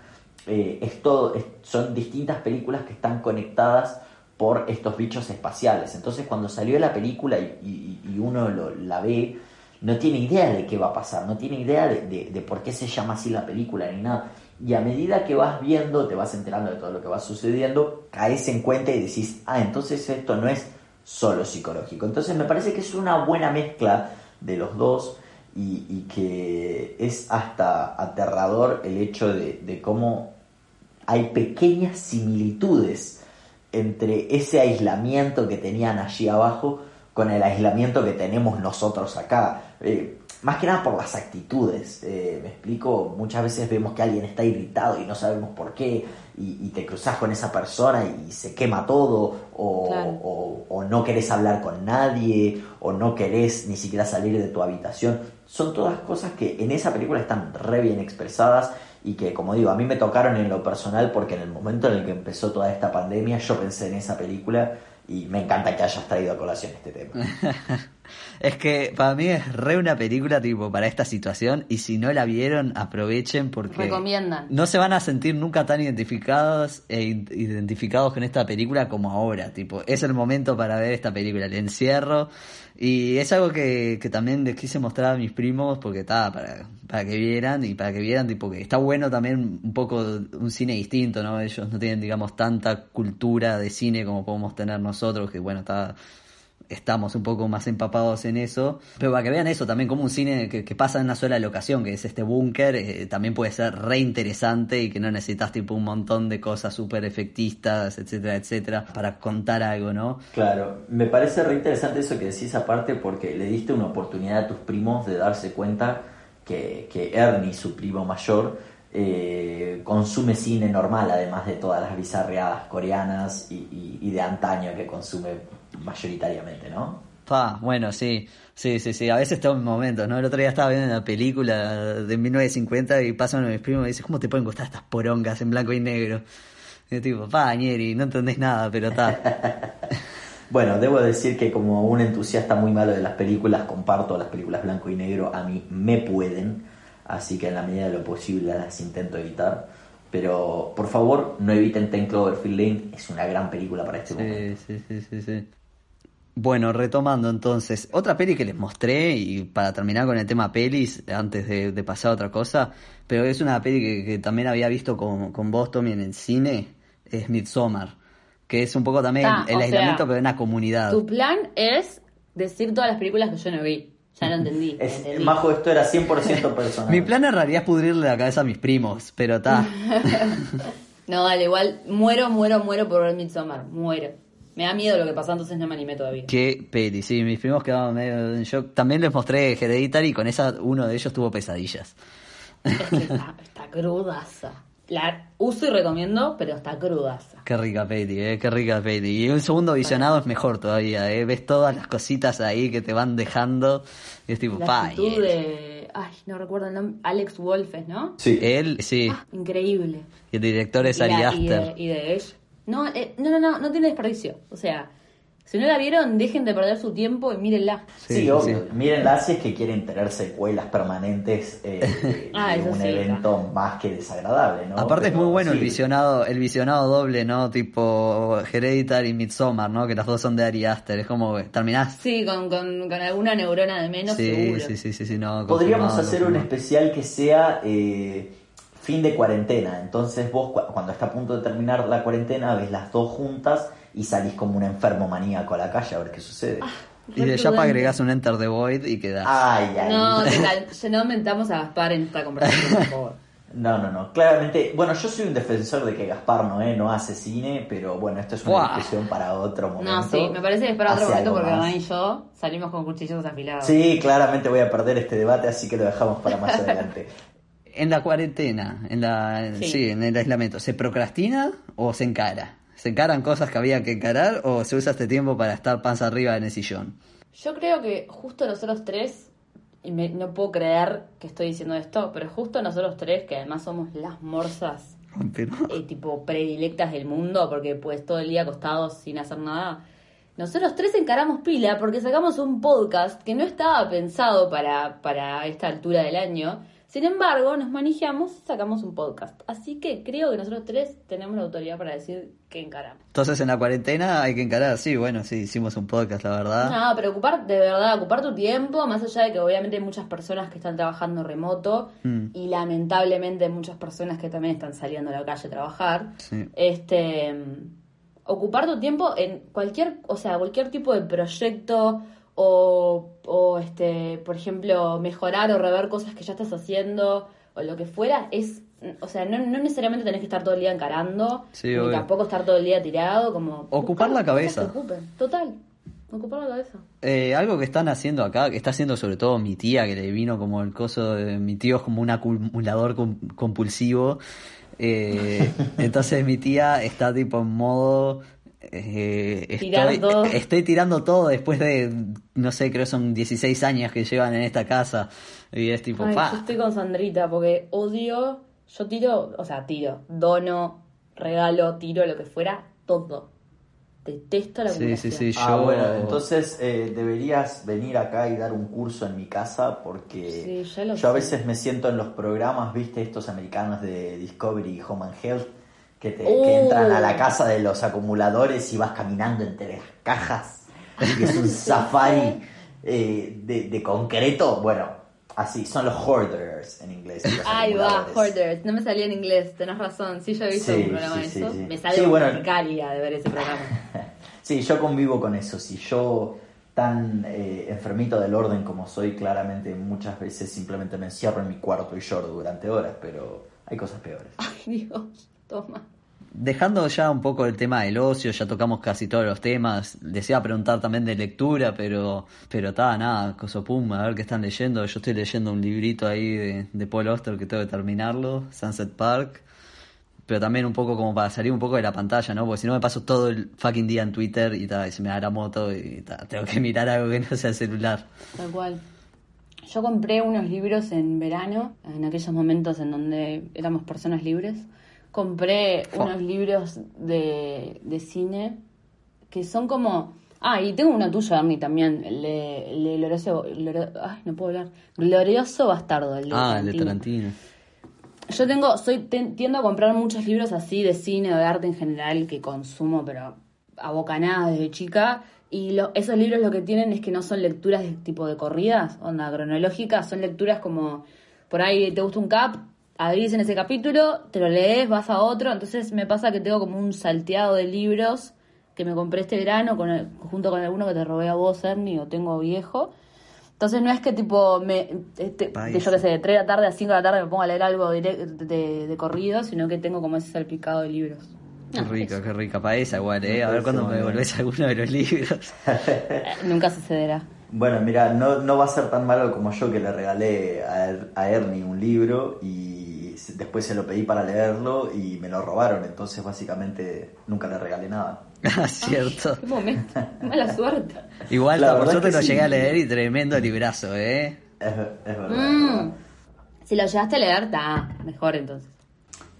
eh, es todo, son distintas películas que están conectadas por estos bichos espaciales. Entonces cuando salió la película y, uno la ve, no tiene idea de qué va a pasar, no tiene idea de, de- por qué se llama así la película ni nada. Y a medida que vas viendo, te vas enterando de todo lo que va sucediendo, caes en cuenta y decís, ah, entonces esto no es solo psicológico. Entonces me parece que es una buena mezcla de los dos y, que es hasta aterrador el hecho de cómo hay pequeñas similitudes entre ese aislamiento que tenían allí abajo con el aislamiento que tenemos nosotros acá. Eh, más que nada por las actitudes. eh, me explico, muchas veces vemos que alguien está irritado y no sabemos por qué, y, y te cruzas con esa persona y se quema todo, o, Claro. o- o no querés hablar con nadie, o no querés ni siquiera salir de tu habitación. Son todas cosas que en esa película están re bien expresadas y que, como digo, a mí me tocaron en lo personal porque en el momento en el que empezó toda esta pandemia yo pensé en esa película y me encanta que hayas traído a colación este tema. Es que para mí es re una película tipo para esta situación y si no la vieron aprovechen porque Recomiendan. no se van a sentir nunca tan identificados e identificados con esta película como ahora, tipo es el momento para ver esta película, el encierro y es algo que, que también les quise mostrar a mis primos porque estaba para, para que vieran y para que vieran tipo que está bueno también un poco un cine distinto, ¿no? Ellos no tienen digamos tanta cultura de cine como podemos tener nosotros que bueno, está estamos un poco más empapados en eso. Pero para que vean eso también, como un cine que, pasa en una sola locación, que es este búnker, eh, también puede ser re interesante y que no necesitas tipo un montón de cosas súper efectistas, etcétera, etcétera, para contar algo, ¿no? Claro, me parece re interesante eso que decís aparte porque le diste una oportunidad a tus primos de darse cuenta que Ernie, su primo mayor, eh, consume cine normal, además de todas las bizarreadas coreanas y, y- y de antaño que consume mayoritariamente, ¿no? Pa, bueno, sí, sí, sí, sí, a veces tengo momentos, ¿no? El otro día estaba viendo una película de 1950 y pasa uno de mis primos y me dice, ¿cómo te pueden gustar estas porongas en blanco y negro? Y yo tipo, pa, Ñeri, no entendés nada, pero está. Bueno, debo decir que como un entusiasta muy malo de las películas, comparto las películas blanco y negro, a mí me pueden, así que en la medida de lo posible las intento evitar. Pero por favor, no eviten Ten Cloverfield Lane, es una gran película para este momento. Sí, sí, sí, sí. Bueno, retomando entonces, otra peli que les mostré, y para terminar con el tema pelis, antes de, de pasar a otra cosa, pero es una peli que, que también había visto con, con vos, Tommy, en el cine, es Midsommar, que es un poco también Ta, el aislamiento, sea, pero en una comunidad. Tu plan es decir todas las películas que yo no vi. Ya lo entendí. Es, entendí. Majo, esto era 100% personal. Mi plan en realidad es pudrirle la cabeza a mis primos, pero está. No, dale, igual muero, muero, muero por ver Midsommar. Muero. Me da miedo lo que pasa, entonces no me animé todavía. Qué peli, sí, mis primos quedaban medio en shock. También les mostré Hereditary y con esa uno de ellos tuvo pesadillas. Es que está, está crudaza. La uso y recomiendo, pero está crudaza. Qué rica peli, eh, qué rica peli. Y un segundo visionado es mejor todavía, eh. Ves todas las cositas ahí que te van dejando. Y es tipo, La actitud de. Ay, no recuerdo el nombre. Alex Wolfes, ¿no? Sí. Él, sí. Ah, increíble. Y el director es Y Ari la- y Aster. de, y de ella. No, eh, no, no, no, no tiene desperdicio. O sea, si no la vieron, dejen de perder su tiempo y mírenla. Sí, obvio. sí. Mírenla si es que quieren tener secuelas permanentes eh, de, Ah, de un sí, evento más que desagradable, ¿no? Aparte es muy bueno el visionado, el visionado doble, ¿no? Tipo Hereditary y Midsommar, ¿no? Que las dos son de Ari Aster. Es como terminás. Sí, con, con, con alguna neurona de menos, sí, seguro. sí, sí, sí, sí, no. Podríamos hacer un especial que sea eh, fin de cuarentena. Entonces vos cu- cuando está a punto de terminar la cuarentena ves las dos juntas y salís como un enfermo maníaco a la calle a ver qué sucede. Y de ya para agregás un Enter the Void y quedás. Ay, ay. No, ya no mentamos a Gaspar en esta conversación, por favor. No, no, no. Claramente, bueno, yo soy un defensor de que Gaspar Noé no hace cine, pero bueno, esto es una discusión para otro momento. No, sí, me parece que es para otro Hace momento porque. Hernán y yo salimos con cuchillos afilados. Sí, claramente voy a perder este debate, así que lo dejamos para más adelante. En la cuarentena, en la, Sí. sí. en el aislamiento, ¿se procrastina o se encara? ¿Se encaran cosas que había que encarar o se usa este tiempo para estar panza arriba en el sillón? Yo creo que justo nosotros tres, y me- no puedo creer que estoy diciendo esto, pero justo nosotros tres, que además somos las morsas eh, tipo predilectas del mundo, porque pues todo el día acostados sin hacer nada. Nosotros tres encaramos pila porque sacamos un podcast que no estaba pensado para, para esta altura del año. Sin embargo, nos manejamos y sacamos un podcast. Así que creo que nosotros tres tenemos la autoridad para decir que encaramos. Entonces en la cuarentena hay que encarar, sí, bueno, sí, hicimos un podcast, la verdad. No, pero ocupar, de verdad, ocupar tu tiempo, más allá de que obviamente hay muchas personas que están trabajando remoto Mm. y lamentablemente hay muchas personas que también están saliendo a la calle a trabajar. Sí. Este mm, ocupar tu tiempo en cualquier, o sea, cualquier tipo de proyecto o, o este, por ejemplo, mejorar o rever cosas que ya estás haciendo o lo que fuera, es o sea, no, no necesariamente tenés que estar todo el día encarando, Sí, ni obvio. tampoco estar todo el día tirado, como... Ocupar la cabeza. Total, ocupar la cabeza. Eh, algo que están haciendo acá, que está haciendo sobre todo mi tía, que le vino como el coso de mi tío es como un acumulador com- compulsivo. Eh, entonces mi tía está tipo en modo eh, estoy, tirando todo después de no sé, creo son 16 años que llevan en esta casa. Y es tipo, Ay, pa. yo estoy con Sandrita porque odio, yo tiro, o sea, tiro, dono, regalo, tiro, lo que fuera, todo. Detesto la Sí, sí, sí, Ah, yo... bueno, entonces eh, deberías venir acá y dar un curso en mi casa porque Sí, yo a veces me siento en los programas, viste, estos americanos de Discovery Home and Health, que, te, Oh. que entran a la casa de los acumuladores y vas caminando entre las cajas y es un safari eh, de, de concreto. Bueno, así, son los hoarders en inglés. Ahí va. Hoarders. No me salía en inglés, tenés razón. Sí, yo he visto Sí, un programa sí, de sí, eso. sí. Me sale Sí, bueno. de ver ese programa. Sí, yo convivo con eso. Si yo, tan eh, enfermito del orden como soy, claramente muchas veces simplemente me encierro en mi cuarto y lloro durante horas, pero hay cosas peores. Ay, Dios, toma. Dejando ya un poco el tema del ocio, ya tocamos casi todos los temas. Les iba a preguntar también de lectura, pero pero está, nada, coso pum, a ver qué están leyendo. Yo estoy leyendo un librito ahí de, de Paul Auster que tengo que terminarlo, Sunset Park. Pero también un poco como para salir un poco de la pantalla, ¿no? Porque si no me paso todo el fucking día en Twitter y, ta, y se me da la moto y ta, tengo que mirar algo que no sea el celular. Tal cual. Yo compré unos libros en verano, en aquellos momentos en donde éramos personas libres. Compré Fua. unos libros de, de cine que son como... Ah, y tengo uno tuyo, Arnie, también, el de, el de Glorioso... Ay, no puedo hablar. Glorioso Bastardo, el de Ah, el de Tarantino. Yo tengo, soy ten- tiendo a comprar muchos libros así de cine o de arte en general que consumo, pero a bocanadas desde chica. Y lo- esos libros lo que tienen es que no son lecturas de tipo de corridas, onda cronológicas, son lecturas como por ahí te gusta un cap, abrís en ese capítulo, te lo lees, vas a otro. Entonces me pasa que tengo como un salteado de libros que me compré este verano con el- junto con alguno que te robé a vos, Ernie, o tengo viejo. Entonces no es que tipo, me, este, País. de yo que sé, de 3 de la tarde a 5 de la tarde me pongo a leer algo direct- de, de corrido, sino que tengo como ese salpicado de libros. Qué Ah, rica, eso. qué rica para esa igual, ¿eh? A ver cuándo me bien. devolvés alguno de los libros. Eh, Nunca sucederá. Bueno, mira, no, no va a ser tan malo como yo que le regalé a, Er- a Ernie un libro y después se lo pedí para leerlo y me lo robaron, entonces básicamente nunca le regalé nada. Ah, Cierto. Qué momento. Mala suerte. Igual, La por suerte lo sí. llegué a leer y tremendo librazo, ¿eh? Es, ver- es verdad. es Mm. verdad. Si lo llegaste a leer, está mejor entonces.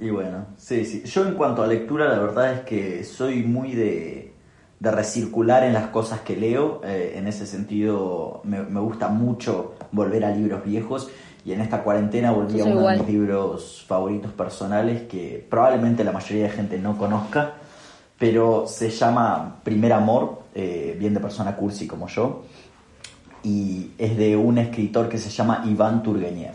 Y bueno, sí, sí. Yo en cuanto a lectura, la verdad es que soy muy de, de recircular en las cosas que leo. Eh, en ese sentido, me, me gusta mucho volver a libros viejos. Y en esta cuarentena volví a uno igual. de mis libros favoritos personales que probablemente la mayoría de gente no conozca, pero se llama Primer Amor, eh, bien de persona cursi como yo y es de un escritor que se llama Iván Turgenev.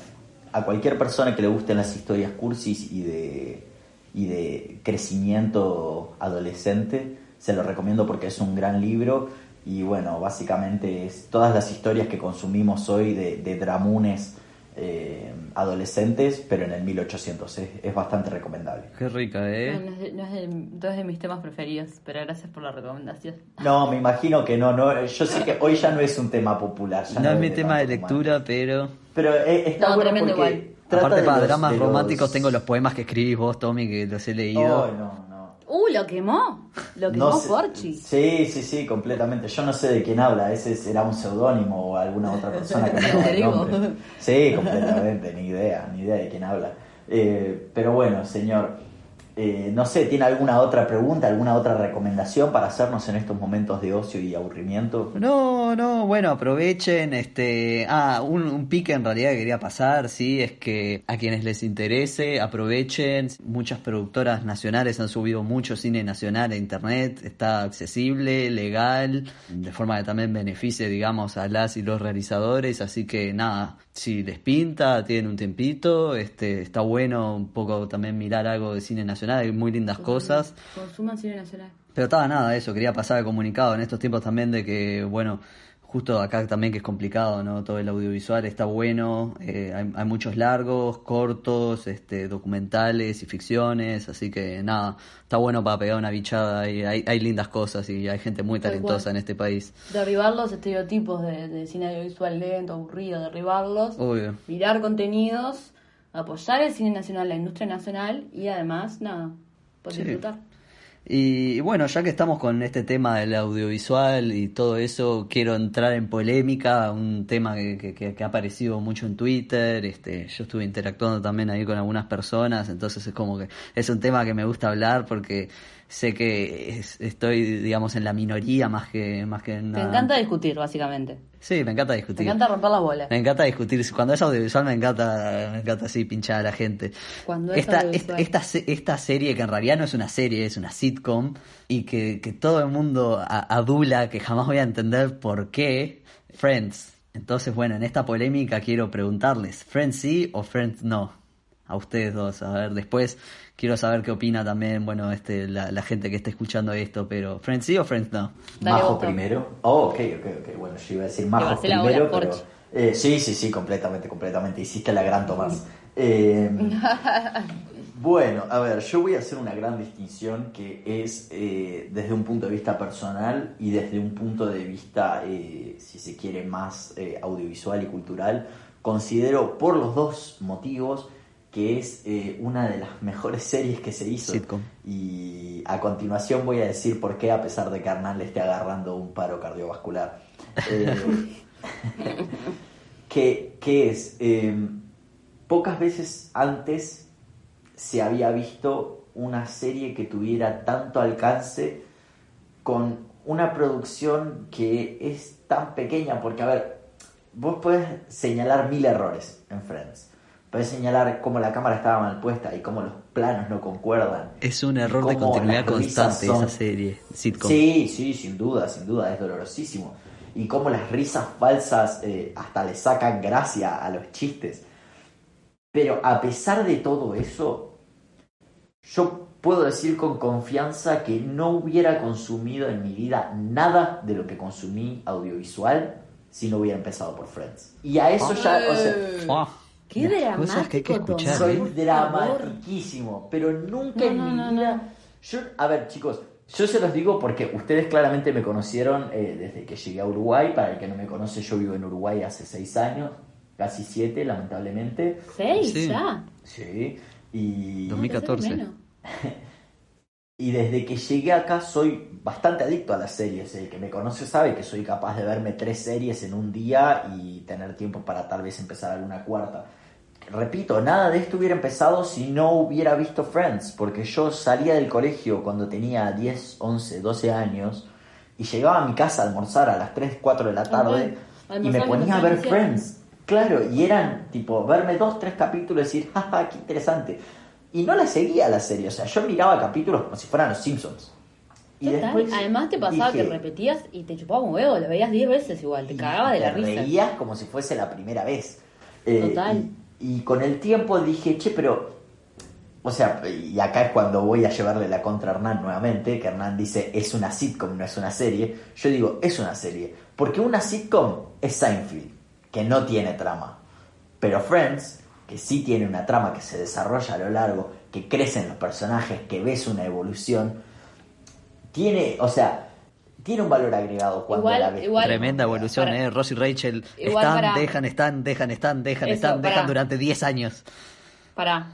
A cualquier persona que le gusten las historias cursis y de, y de crecimiento adolescente, se lo recomiendo porque es un gran libro y bueno, básicamente es todas las historias que consumimos hoy de, de dramunes eh, adolescentes, pero en el 1800. Es, es bastante recomendable. Qué rica, No, ¿eh? es de, no es de- no es de mis temas preferidos, pero gracias por la recomendación. No, me imagino que no, no. Yo sé que hoy ya no es un tema popular. ya No es mi de tema de tanto humano. lectura, pero... Pero eh, está No, bueno porque igual. Aparte de para los- dramas de los- románticos tengo los poemas que escribís vos, Tommy, que los he leído. Oh, no, no. Uh, lo quemó. Lo quemó No sé- Forchi. Sí, sí, sí, completamente. Yo no sé de quién habla, ese será un seudónimo o alguna otra persona que no el nombre. Sí, completamente, ni idea, ni idea de quién habla. Eh, pero bueno, señor, eh, no sé, ¿tiene alguna otra pregunta, alguna otra recomendación para hacernos en estos momentos de ocio y aburrimiento? No, no, bueno, aprovechen, este, ah, un, un pique en realidad que quería pasar, sí, es que a quienes les interese, aprovechen, muchas productoras nacionales han subido mucho cine nacional a internet, está accesible, legal, de forma que también beneficie, digamos, a las y los realizadores, así que nada, si les pinta, tienen un tiempito, este, está bueno un poco también mirar algo de cine nacional, hay muy lindas cosas. Consuman cine nacional. Pero estaba nada, eso, quería pasar el comunicado en estos tiempos también de que, bueno, justo acá también que es complicado, ¿no? Todo el audiovisual está bueno, eh, hay, hay muchos largos, cortos, este, documentales y ficciones, así que nada, está bueno para pegar una bichada hay, hay lindas cosas y hay gente muy Tal talentosa en este país. Derribar los estereotipos de, de cine audiovisual lento, aburrido, derribarlos. Obvio. Mirar contenidos, apoyar el cine nacional, la industria nacional y además, nada, por Sí. disfrutar. Y bueno, ya que estamos con este tema del audiovisual y todo eso, quiero entrar en polémica, un tema que, que- que- que ha aparecido mucho en Twitter, este, yo estuve interactuando también ahí con algunas personas, entonces es como que es un tema que me gusta hablar porque sé que es- estoy, digamos, en la minoría más que, más que Te nada. encanta discutir, básicamente. Sí, me encanta Te discutir. encanta romper las bolas. Me encanta discutir. Cuando es audiovisual me encanta, me encanta así pinchar a la gente. Cuando es esta, audiovisual. esta, esta serie que en realidad no es una serie, es una sitcom y que, que todo el mundo a- adula, que jamás voy a entender por qué, Friends. Entonces, bueno, en esta polémica quiero preguntarles, ¿Friends sí o Friends no? A ustedes dos, a ver, después quiero saber qué opina también, bueno, este, la, la gente que esté escuchando esto, pero ¿Friends sí o Friends no? Dale, Majo primero. Oh, ok, ok, ok. Bueno, yo iba a decir Majo primero, pero... Eh, sí, sí, sí, completamente, completamente. Hiciste la gran Tomás. Eh, bueno, a ver, yo voy a hacer una gran distinción que es eh, desde un punto de vista personal y desde un punto de vista, eh, si se quiere, más eh, audiovisual y cultural. Considero por los dos motivos que es eh, una de las mejores series que se hizo. Sitcom. Y a continuación voy a decir por qué, a pesar de que Hernán le esté agarrando un paro cardiovascular. Eh, que, que es, eh, pocas veces antes se había visto una serie que tuviera tanto alcance con una producción que es tan pequeña, porque a ver, vos podés señalar mil errores en Friends. Podés señalar cómo la cámara estaba mal puesta y cómo los planos no concuerdan. Es un error de continuidad constante son- esa serie, sitcom. Sí, sí, sin duda, sin duda, es dolorosísimo. Y cómo las risas falsas eh, hasta le sacan gracia a los chistes. Pero a pesar de todo eso, yo puedo decir con confianza que no hubiera consumido en mi vida nada de lo que consumí audiovisual si no hubiera empezado por Friends. Y a eso ya, o sea, Qué las cosas que hay que dramático, escuchar, soy dramatiquísimo, pero nunca No, en no, mi no, vida. no. Yo, a ver, chicos, yo se los digo porque ustedes claramente me conocieron eh, desde que llegué a Uruguay. Para el que no me conoce, yo vivo en Uruguay hace seis años, casi siete, lamentablemente. ¿Seis Sí. ya? Sí. Y, 2014. Menos. y desde que llegué acá soy bastante adicto a las series. El que me conoce sabe que soy capaz de verme tres series en un día y tener tiempo para tal vez empezar alguna cuarta. Repito, nada de esto hubiera empezado si no hubiera visto Friends, porque yo salía del colegio cuando tenía 10, 11, 12 años y llegaba a mi casa a almorzar a las 3, 4 de la tarde y me ponía a ver. Friends. Claro, y eran tipo verme dos, tres capítulos y decir, jaja, qué interesante. Y no la seguía la serie, o sea, yo miraba capítulos como si fueran los Simpsons. Y después Además te pasaba dije- que repetías y te chupaba un huevo, lo veías 10 veces igual, te cagaba de la te risa. reías como si fuese la primera vez. Eh, Total. Y, y con el tiempo dije, che, pero. O sea, y acá es cuando voy a llevarle la contra a Hernán nuevamente, que Hernán dice, es una sitcom, no es una serie. Yo digo, es una serie. Porque una sitcom es Seinfeld, que no tiene trama. Pero Friends, que sí tiene una trama que se desarrolla a lo largo, que crecen los personajes, que ves una evolución, tiene, o sea, tiene un valor agregado cuando Igual- la ves. igual- Tremenda evolución, para- eh. Ross y Rachel están, para- dejan, están, dejan, están, dejan, Eso, están, para- dejan durante 10 años. Pará,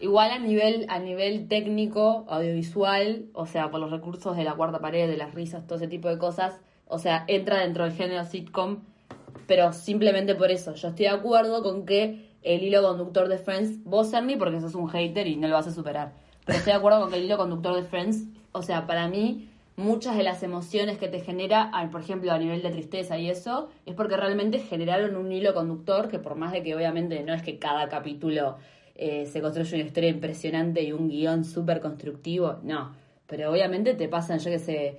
Igual a nivel, a nivel técnico, audiovisual, o sea, por los recursos de la cuarta pared, de las risas, todo ese tipo de cosas, o sea, entra dentro del género sitcom, pero simplemente por eso. Yo estoy de acuerdo con que el hilo conductor de Friends, vos Ernie, porque sos un hater y no lo vas a superar. Pero estoy de acuerdo con que el hilo conductor de Friends, o sea, para mí, muchas de las emociones que te genera, por ejemplo, a nivel de tristeza y eso, es porque realmente generaron un hilo conductor que por más de que obviamente no es que cada capítulo eh, se construye una historia impresionante y un guion súper constructivo, no. Pero obviamente te pasan, yo que sé,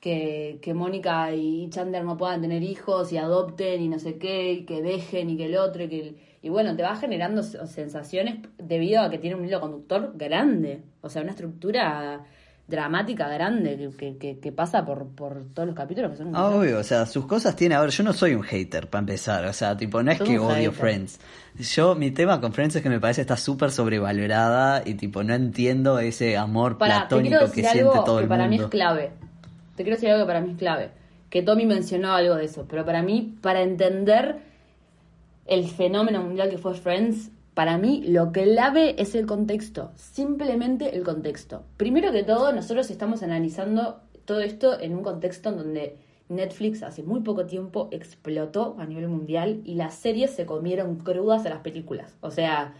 que, que Mónica y Chandler no puedan tener hijos y adopten y no sé qué, y que dejen y que el otro, y que... y bueno, te va generando sensaciones debido a que tiene un hilo conductor grande, o sea, una estructura dramática grande que, que, que pasa por, por todos los capítulos que son un Ah, Obvio, o sea, sus cosas tiene. A ver, yo no soy un hater para empezar. O sea, tipo, no es que odio hater. Friends. Yo, mi tema con Friends es que me parece está súper sobrevalorada y, tipo, no entiendo ese amor platónico que algo siente todo que el para mí mundo. es clave. Te quiero decir algo que para mí es clave. Que Tommy mencionó algo de eso, pero para mí, para entender el fenómeno mundial que fue Friends, para mí lo clave es el contexto, simplemente el contexto. Primero que todo, nosotros estamos analizando todo esto en un contexto en donde Netflix hace muy poco tiempo explotó a nivel mundial y las series se comieron crudas a las películas. O sea,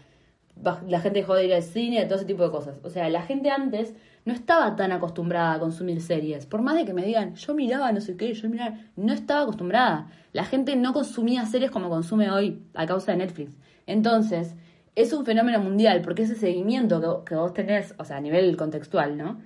la gente dejó de ir al cine, todo ese tipo de cosas. O sea, la gente antes no estaba tan acostumbrada a consumir series. Por más de que me digan, yo miraba no sé qué, yo miraba, no estaba acostumbrada. La gente no consumía series como consume hoy a causa de Netflix. Entonces, es un fenómeno mundial porque ese seguimiento que, vos tenés, o sea, a nivel contextual, ¿no?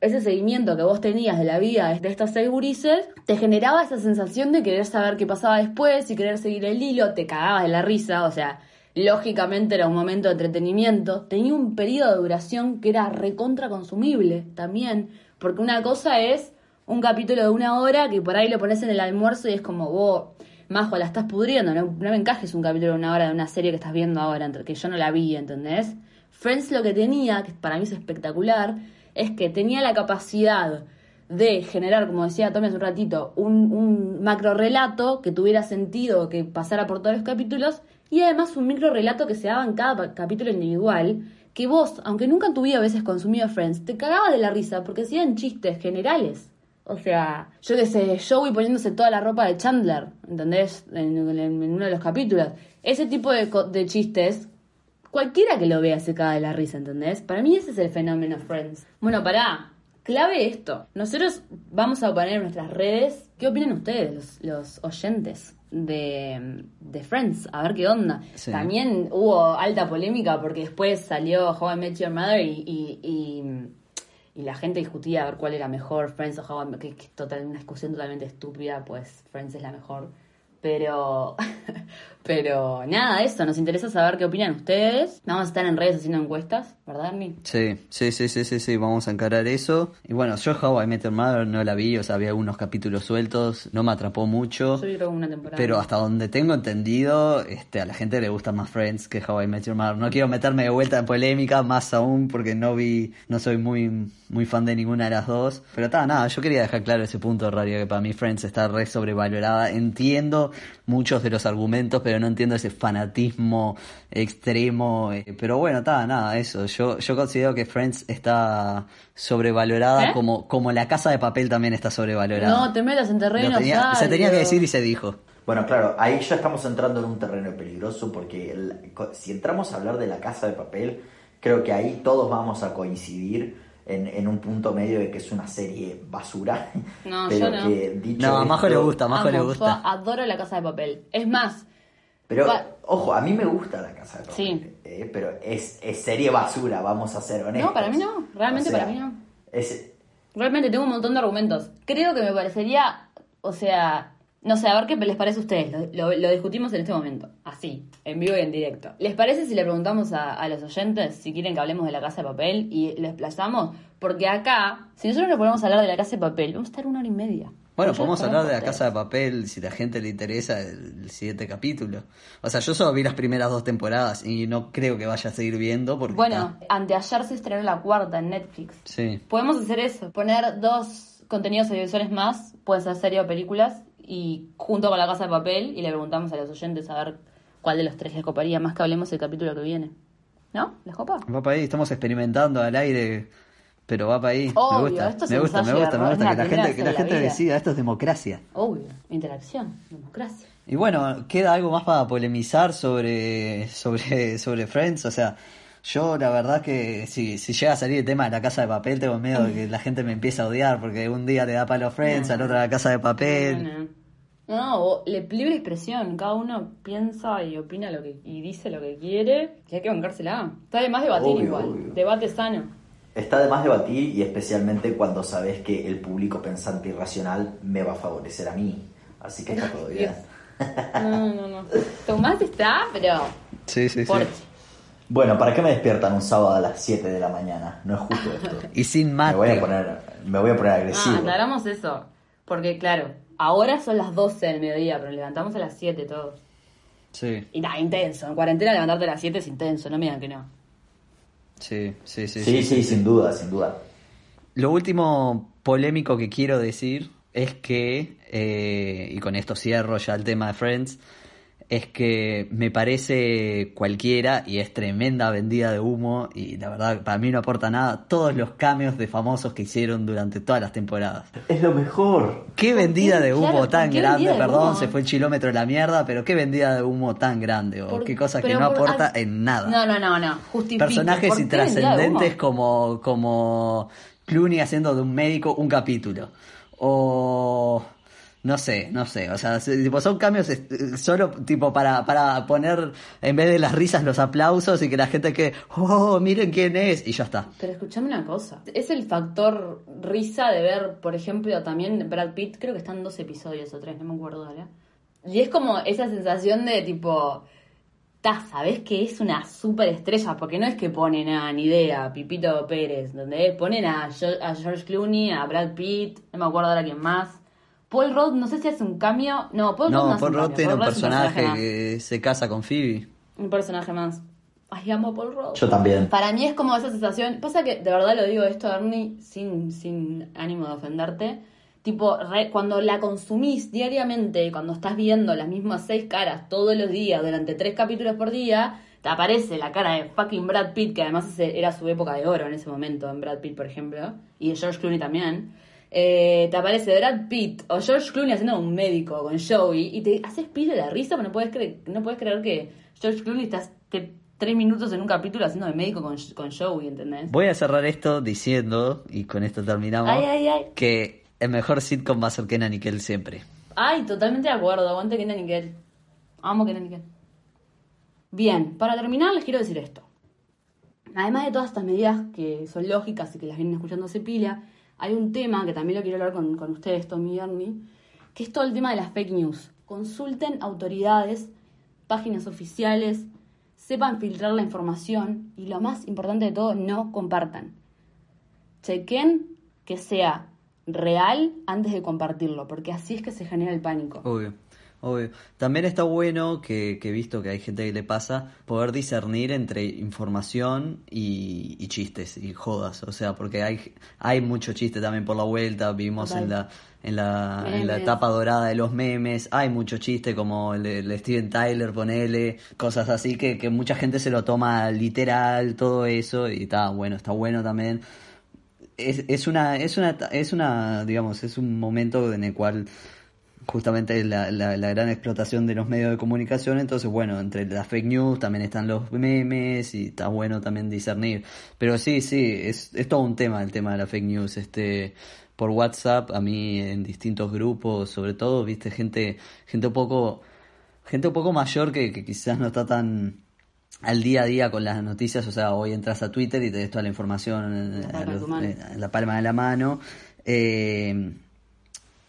Ese seguimiento que vos tenías de la vida de estos seis gurises, te generaba esa sensación de querer saber qué pasaba después y querer seguir el hilo, te cagabas de la risa, o sea, lógicamente era un momento de entretenimiento, tenía un periodo de duración que era recontra consumible también, porque una cosa es un capítulo de una hora que por ahí lo pones en el almuerzo y es como, vos, majo, la estás pudriendo, no, me encajes un capítulo de una hora de una serie que estás viendo ahora, que yo no la vi, ¿entendés? Friends lo que tenía, que para mí es espectacular, es que tenía la capacidad de generar, como decía Tommy hace un ratito, un, macro relato que tuviera sentido, que pasara por todos los capítulos, y además un micro relato que se daba en cada capítulo individual, que vos, aunque nunca en tu vida a veces consumido Friends, te cagabas de la risa porque hacían chistes generales. O sea, yo qué sé, Joey poniéndose toda la ropa de Chandler, ¿entendés? En, en- en uno de los capítulos. Ese tipo de, de chistes, cualquiera que lo vea se caga de la risa, ¿entendés? Para mí ese es el fenómeno Friends. Bueno, pará, clave esto. Nosotros vamos a poner en nuestras redes, ¿qué opinan ustedes, los, los oyentes? De, de Friends, a ver qué onda. Sí. También hubo alta polémica porque después salió How I Met Your Mother y, y- y y la gente discutía a ver cuál era mejor, Friends o How que, que total, una discusión totalmente estúpida, pues Friends es la mejor. Pero, pero nada, eso, nos interesa saber qué opinan ustedes. Vamos a estar en redes haciendo encuestas, ¿verdad, Ernie? Sí, sí, sí, sí, sí, sí, vamos a encarar eso. Y bueno, yo How I Met Your Mother no la vi, o sea, había algunos capítulos sueltos, no me atrapó mucho. Yo creo una temporada. Pero hasta donde tengo entendido, este, a la gente le gustan más Friends que How I Met Your Mother. No quiero meterme de vuelta en polémica, más aún porque no vi, no soy muy, muy fan de ninguna de las dos. Pero está, nada, yo quería dejar claro ese punto, Radio, que para mí Friends está re sobrevalorada. Entiendo muchos de los argumentos, pero no entiendo ese fanatismo extremo. eh, Pero bueno, está, nada, eso. Yo, yo considero que Friends está sobrevalorada ¿Eh? como, como la casa de papel también está sobrevalorada. No te metas en terreno. tenía- se tenía que decir y se dijo. Bueno, claro, ahí ya estamos entrando en un terreno peligroso porque el- si entramos a hablar de la casa de papel, creo que ahí todos vamos a coincidir en, en un punto medio de que es una serie basura. No, pero yo no. que dicho No, a Majo le gusta, a Majo le gusta. yo adoro la casa de papel. Es más, Pero, Va- ojo, a mí me gusta la casa de papel. Sí. eh, pero es, es serie basura, vamos a ser honestos. No, para mí no, realmente para mí no. Es, Realmente tengo un montón de argumentos. Creo que me parecería, o sea, no sé, a ver qué les parece a ustedes. Lo, lo- lo discutimos en este momento, así, en vivo y en directo. ¿Les parece si le preguntamos a, a los oyentes si quieren que hablemos de la casa de papel y les plazamos? Porque acá, si nosotros nos ponemos a hablar de la casa de papel, vamos a estar una hora y media. Bueno, podemos hablar de la casa de papel si a la gente le interesa el, siguiente capítulo. O sea, yo solo vi las primeras dos temporadas y no creo que vaya a seguir viendo porque. Bueno, está- anteayer se estrenó la cuarta en Netflix. Sí. Podemos hacer eso, poner dos contenidos audiovisuales más, pueden ser series o películas, y junto con la casa de papel, y le preguntamos a los oyentes a ver cuál de los tres les coparía más que hablemos el capítulo que viene. ¿No? ¿Les copa? Va para ahí, estamos experimentando al aire, pero va para ahí. Obvio, me gusta, esto me gusta, me gusta, me gusta que la gente, que la gente vida. decida, esto es democracia. Obvio. Interacción, democracia. Y bueno, queda algo más para polemizar sobre, sobre, sobre Friends. O sea, yo la verdad que si, si llega a salir el tema de la casa de papel, tengo miedo de que la gente me empiece a odiar porque un día le da palo a Friends, al otro a la casa de papel. No, no. No, o libre expresión. Cada uno piensa y opina lo que y dice lo que quiere. Y hay que bancársela. Está de más debatir Obvio, igual. obvio. Debate sano. Está de más debatir y especialmente cuando sabes que el público pensante y racional me va a favorecer a mí. Así que está todo bien. No, no, no. Tomás está, pero. Sí, sí, sí. Fuerte. Bueno, ¿para qué me despiertan un sábado a las 7 de la mañana? No es justo esto. Y sin Me mate. voy a poner, me voy a poner Ah, agresivo. aclaramos eso. Porque, claro, ahora son las 12 del mediodía, pero levantamos a las 7 todos. Sí, Y nada, intenso. En cuarentena levantarte a las 7 es intenso, no me digan que no. Sí, sí, sí. sí, sí, sin duda, sin duda. Lo último polémico que quiero decir es que, eh, y con esto cierro ya el tema de Friends, es que me parece cualquiera y es tremenda vendida de humo y la verdad para mí no aporta nada todos los cambios de famosos que hicieron durante todas las temporadas. Es lo mejor. Qué vendida de humo Claro, ¿por tan grande, perdón, humo? se fue el kilómetro de la mierda, pero qué vendida de humo tan grande o Por- qué cosa que no por- aporta ah, en nada. No, no, no, no. Personajes ¿Por qué vendida de intrascendentes como, como Clooney haciendo de un médico un capítulo. O no sé, no sé. O sea, se- tipo, son cambios eh, solo tipo para, para poner en vez de las risas los aplausos y que la gente que, oh, miren quién es, y ya está. Pero escuchame una cosa. Es el factor risa de ver, por ejemplo, también Brad Pitt, creo que están dos episodios o tres, no me acuerdo ahora. Y es como esa sensación de tipo, sabes que es una super estrella, porque no es que ponen a ni idea, Pipito Pérez, donde ponen a, a George Clooney, a Brad Pitt, no me acuerdo ahora quién más. Paul Rudd, no sé si hace un cambio. No, Paul Rudd no No, hace un Rudd cambio. tiene un Paul personaje que se casa con Phoebe. Un personaje más. Ay, amo a Paul Rudd. Yo también. Para mí es como esa sensación. Pasa que de verdad lo digo esto, Ernie, sin, sin ánimo de ofenderte. Tipo, re- cuando la consumís diariamente, cuando estás viendo las mismas seis caras todos los días, durante tres capítulos por día, te aparece la cara de fucking Brad Pitt, que además era su época de oro en ese momento, en Brad Pitt, por ejemplo, y de George Clooney también. Eh, te aparece Brad Pitt o George Clooney haciendo un médico con Joey y te haces pide de risa, pero no puedes, creer, no puedes creer que George Clooney está te- tres minutos en un capítulo haciendo de médico con, con Joey, ¿entendés? Voy a cerrar esto diciendo, y con esto terminamos, Ay, ay, ay. que el mejor sitcom va a ser Kenan y Kel siempre. Ay, totalmente de acuerdo. Aguante Kenan y Kel. Amo Kenan y Kel. Bien, para terminar les quiero decir esto. Además de todas estas medidas que son lógicas y que las vienen escuchando hace pila, hay un tema que también lo quiero hablar con, con ustedes, Tommy y Ernie, que es todo el tema de las fake news. Consulten autoridades, páginas oficiales, sepan filtrar la información y lo más importante de todo, no compartan. Chequen que sea real antes de compartirlo, porque así es que se genera el pánico. Obvio, obvio. También está bueno que, que he visto que hay gente que le pasa poder discernir entre información y, y chistes y jodas. O sea, porque hay, hay mucho chiste también por la vuelta. Vivimos Total. en la, en la, en la etapa dorada de los memes. Hay mucho chiste como el, el Steven Tyler, ponele, cosas así que, que mucha gente se lo toma literal, todo eso. Y está bueno, está bueno también es, es una es una es una digamos es un momento en el cual justamente la, la, la gran explotación de los medios de comunicación. Entonces bueno entre las fake news también están los memes y está bueno también discernir. Pero sí sí es, es todo un tema el tema de la fake news. Este por WhatsApp a mí en distintos grupos sobre todo viste gente gente un poco gente un poco mayor que, que quizás no está tan al día a día con las noticias, o sea, hoy entras a Twitter y te des toda la información en, La palma a los- en la palma de la mano. Eh,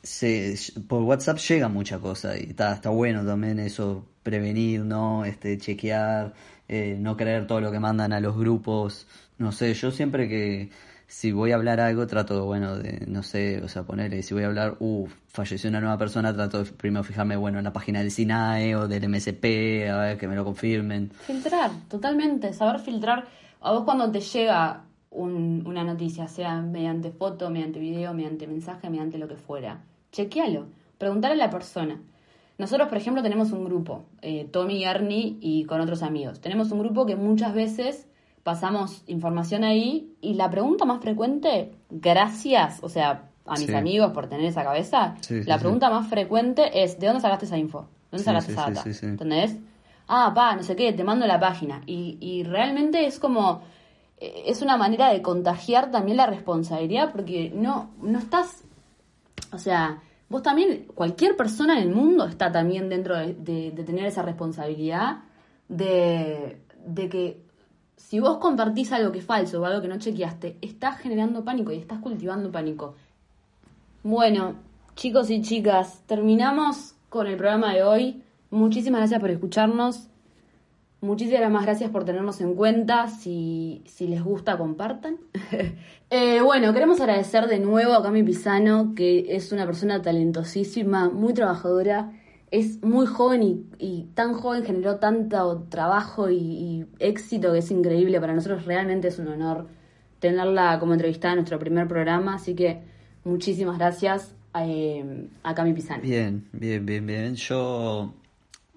se, por WhatsApp llega mucha cosa y está, está bueno también eso, prevenir, ¿no? Este, chequear, eh, no creer todo lo que mandan a los grupos. No sé, yo siempre que si voy a hablar algo trato, bueno, de, no sé, o sea, ponerle, si voy a hablar, uh, falleció una nueva persona, trato de primero fijarme, bueno, en la página del SINAE o del MSP, a ver que me lo confirmen. Filtrar, totalmente, saber filtrar. A vos cuando te llega un- una noticia, sea mediante foto, mediante video, mediante mensaje, mediante lo que fuera, chequealo, preguntar a la persona. Nosotros, por ejemplo, tenemos un grupo, eh, Tommy y Ernie y con otros amigos. Tenemos un grupo que muchas veces pasamos información ahí y la pregunta más frecuente, gracias, o sea, a mis Sí. amigos por tener esa cabeza, Sí, la sí. pregunta más frecuente es, ¿de dónde sacaste esa info? ¿Dónde Sí, sacaste esa data? ¿Entendés? Ah, pa, no sé qué, te mando la página. Y, y realmente es como, eh, es una manera de contagiar también la responsabilidad porque no, no estás, o sea, vos también, cualquier persona en el mundo está también dentro de, tener esa responsabilidad de, de que si vos compartís algo que es falso o algo que no chequeaste, estás generando pánico y estás cultivando pánico. Bueno, chicos y chicas, terminamos con el programa de hoy. Muchísimas gracias por escucharnos. Muchísimas gracias por tenernos en cuenta. Si, si les gusta, compartan. Eh, bueno, queremos agradecer de nuevo a Cami Pisano, que es una persona talentosísima, muy trabajadora. Es muy joven y, y tan joven generó tanto trabajo y, éxito que es increíble. Para nosotros realmente es un honor tenerla como entrevistada en nuestro primer programa. Así que muchísimas gracias eh, a Cami Pisano. Bien, bien, bien, bien. Yo,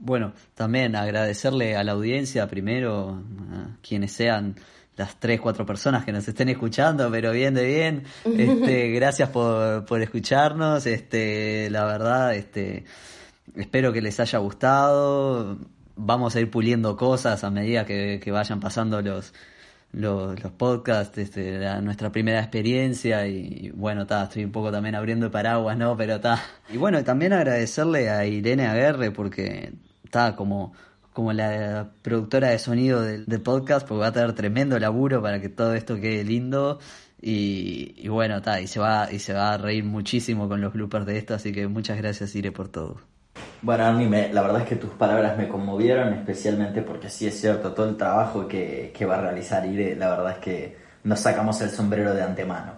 bueno, también agradecerle a la audiencia primero, a quienes sean las tres, cuatro personas que nos estén escuchando, pero bien de bien. Este, gracias por, por escucharnos. Este, la verdad, este, espero que les haya gustado. Vamos a ir puliendo cosas a medida que, que vayan pasando los, los, los podcasts, este, la- nuestra primera experiencia y, y bueno, ta, estoy un poco también abriendo el paraguas, ¿no? Pero está. Y bueno, también agradecerle a Irene Aguerre porque está como, como la productora de sonido del, podcast, porque va a tener tremendo laburo para que todo esto quede lindo. Y, bueno, está, y se va, y se va a reír muchísimo con los bloopers de esto, así que muchas gracias Ire por todo. Bueno, Arni, me- la verdad es que tus palabras me conmovieron, especialmente porque sí es cierto, todo el trabajo que, que va a realizar Ire, la verdad es que nos sacamos el sombrero de antemano.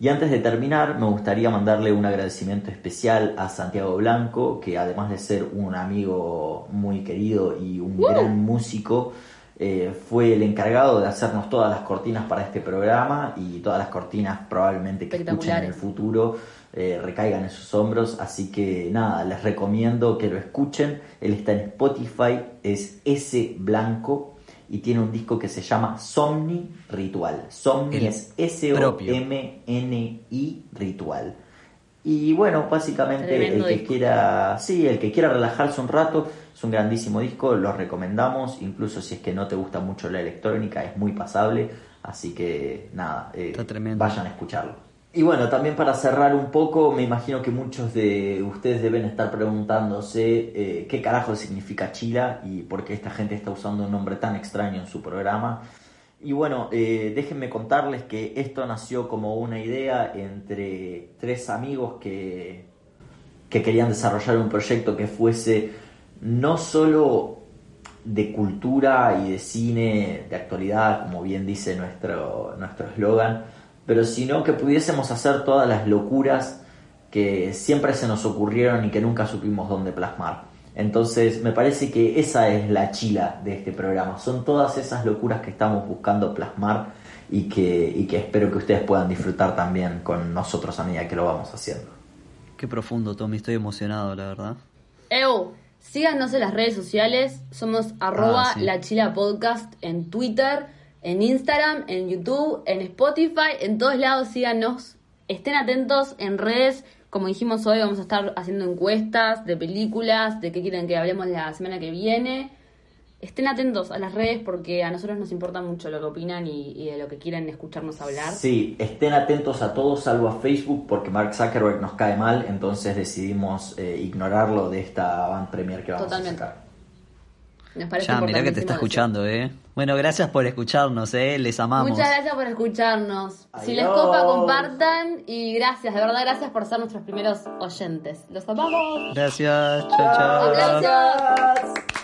Y antes de terminar, me gustaría mandarle un agradecimiento especial a Santiago Blanco, que además de ser un amigo muy querido y un gran músico, eh, fue el encargado de hacernos todas las cortinas para este programa y todas las cortinas probablemente que escuchen en el futuro eh, recaigan en sus hombros. Así que nada, les recomiendo que lo escuchen. Él está en Spotify, es S Blanco y tiene un disco que se llama Somni Ritual. Somni El es S-O-M-N-I Ritual. Y bueno, básicamente Tremendo el que disco. quiera, sí, el que quiera relajarse un rato, es un grandísimo disco, lo recomendamos, incluso si es que no te gusta mucho la electrónica, es muy pasable, así que nada, eh, vayan a escucharlo. Y bueno, también para cerrar un poco, me imagino que muchos de ustedes deben estar preguntándose eh, qué carajo significa Chila y por qué esta gente está usando un nombre tan extraño en su programa. Y bueno, eh, déjenme contarles que esto nació como una idea entre tres amigos que, que querían desarrollar un proyecto que fuese no solo de cultura y de cine de actualidad, como bien dice nuestro nuestro eslogan, pero sino que pudiésemos hacer todas las locuras que siempre se nos ocurrieron y que nunca supimos dónde plasmar. Entonces me parece que esa es la chila de este programa. Son todas esas locuras que estamos buscando plasmar y que, y que espero que ustedes puedan disfrutar también con nosotros a medida que lo vamos haciendo. Qué profundo, Tommy, estoy emocionado, la verdad. Eu, síganos en las redes sociales. Somos arroba sí. la chila podcast en Twitter, en Instagram, en YouTube, en Spotify, en todos lados síganos. Estén atentos en redes. Como dijimos hoy, vamos a estar haciendo encuestas de películas, de qué quieren que hablemos la semana que viene. Estén atentos a las redes porque a nosotros nos importa mucho lo que opinan y, y de lo que quieren escucharnos hablar. Sí, estén atentos a todos salvo a Facebook porque Mark Zuckerberg nos cae mal, entonces decidimos eh, ignorarlo de esta van premier que vamos Totalmente. a sacar. Nos parece Ya, mirá que te está escuchando, ¿eh? Bueno, gracias por escucharnos, ¿eh? Les amamos. Muchas gracias por escucharnos. Si les copa, compartan. Y gracias, de verdad, gracias por ser nuestros primeros oyentes. Los amamos. Gracias, chao, chao. Aplausos.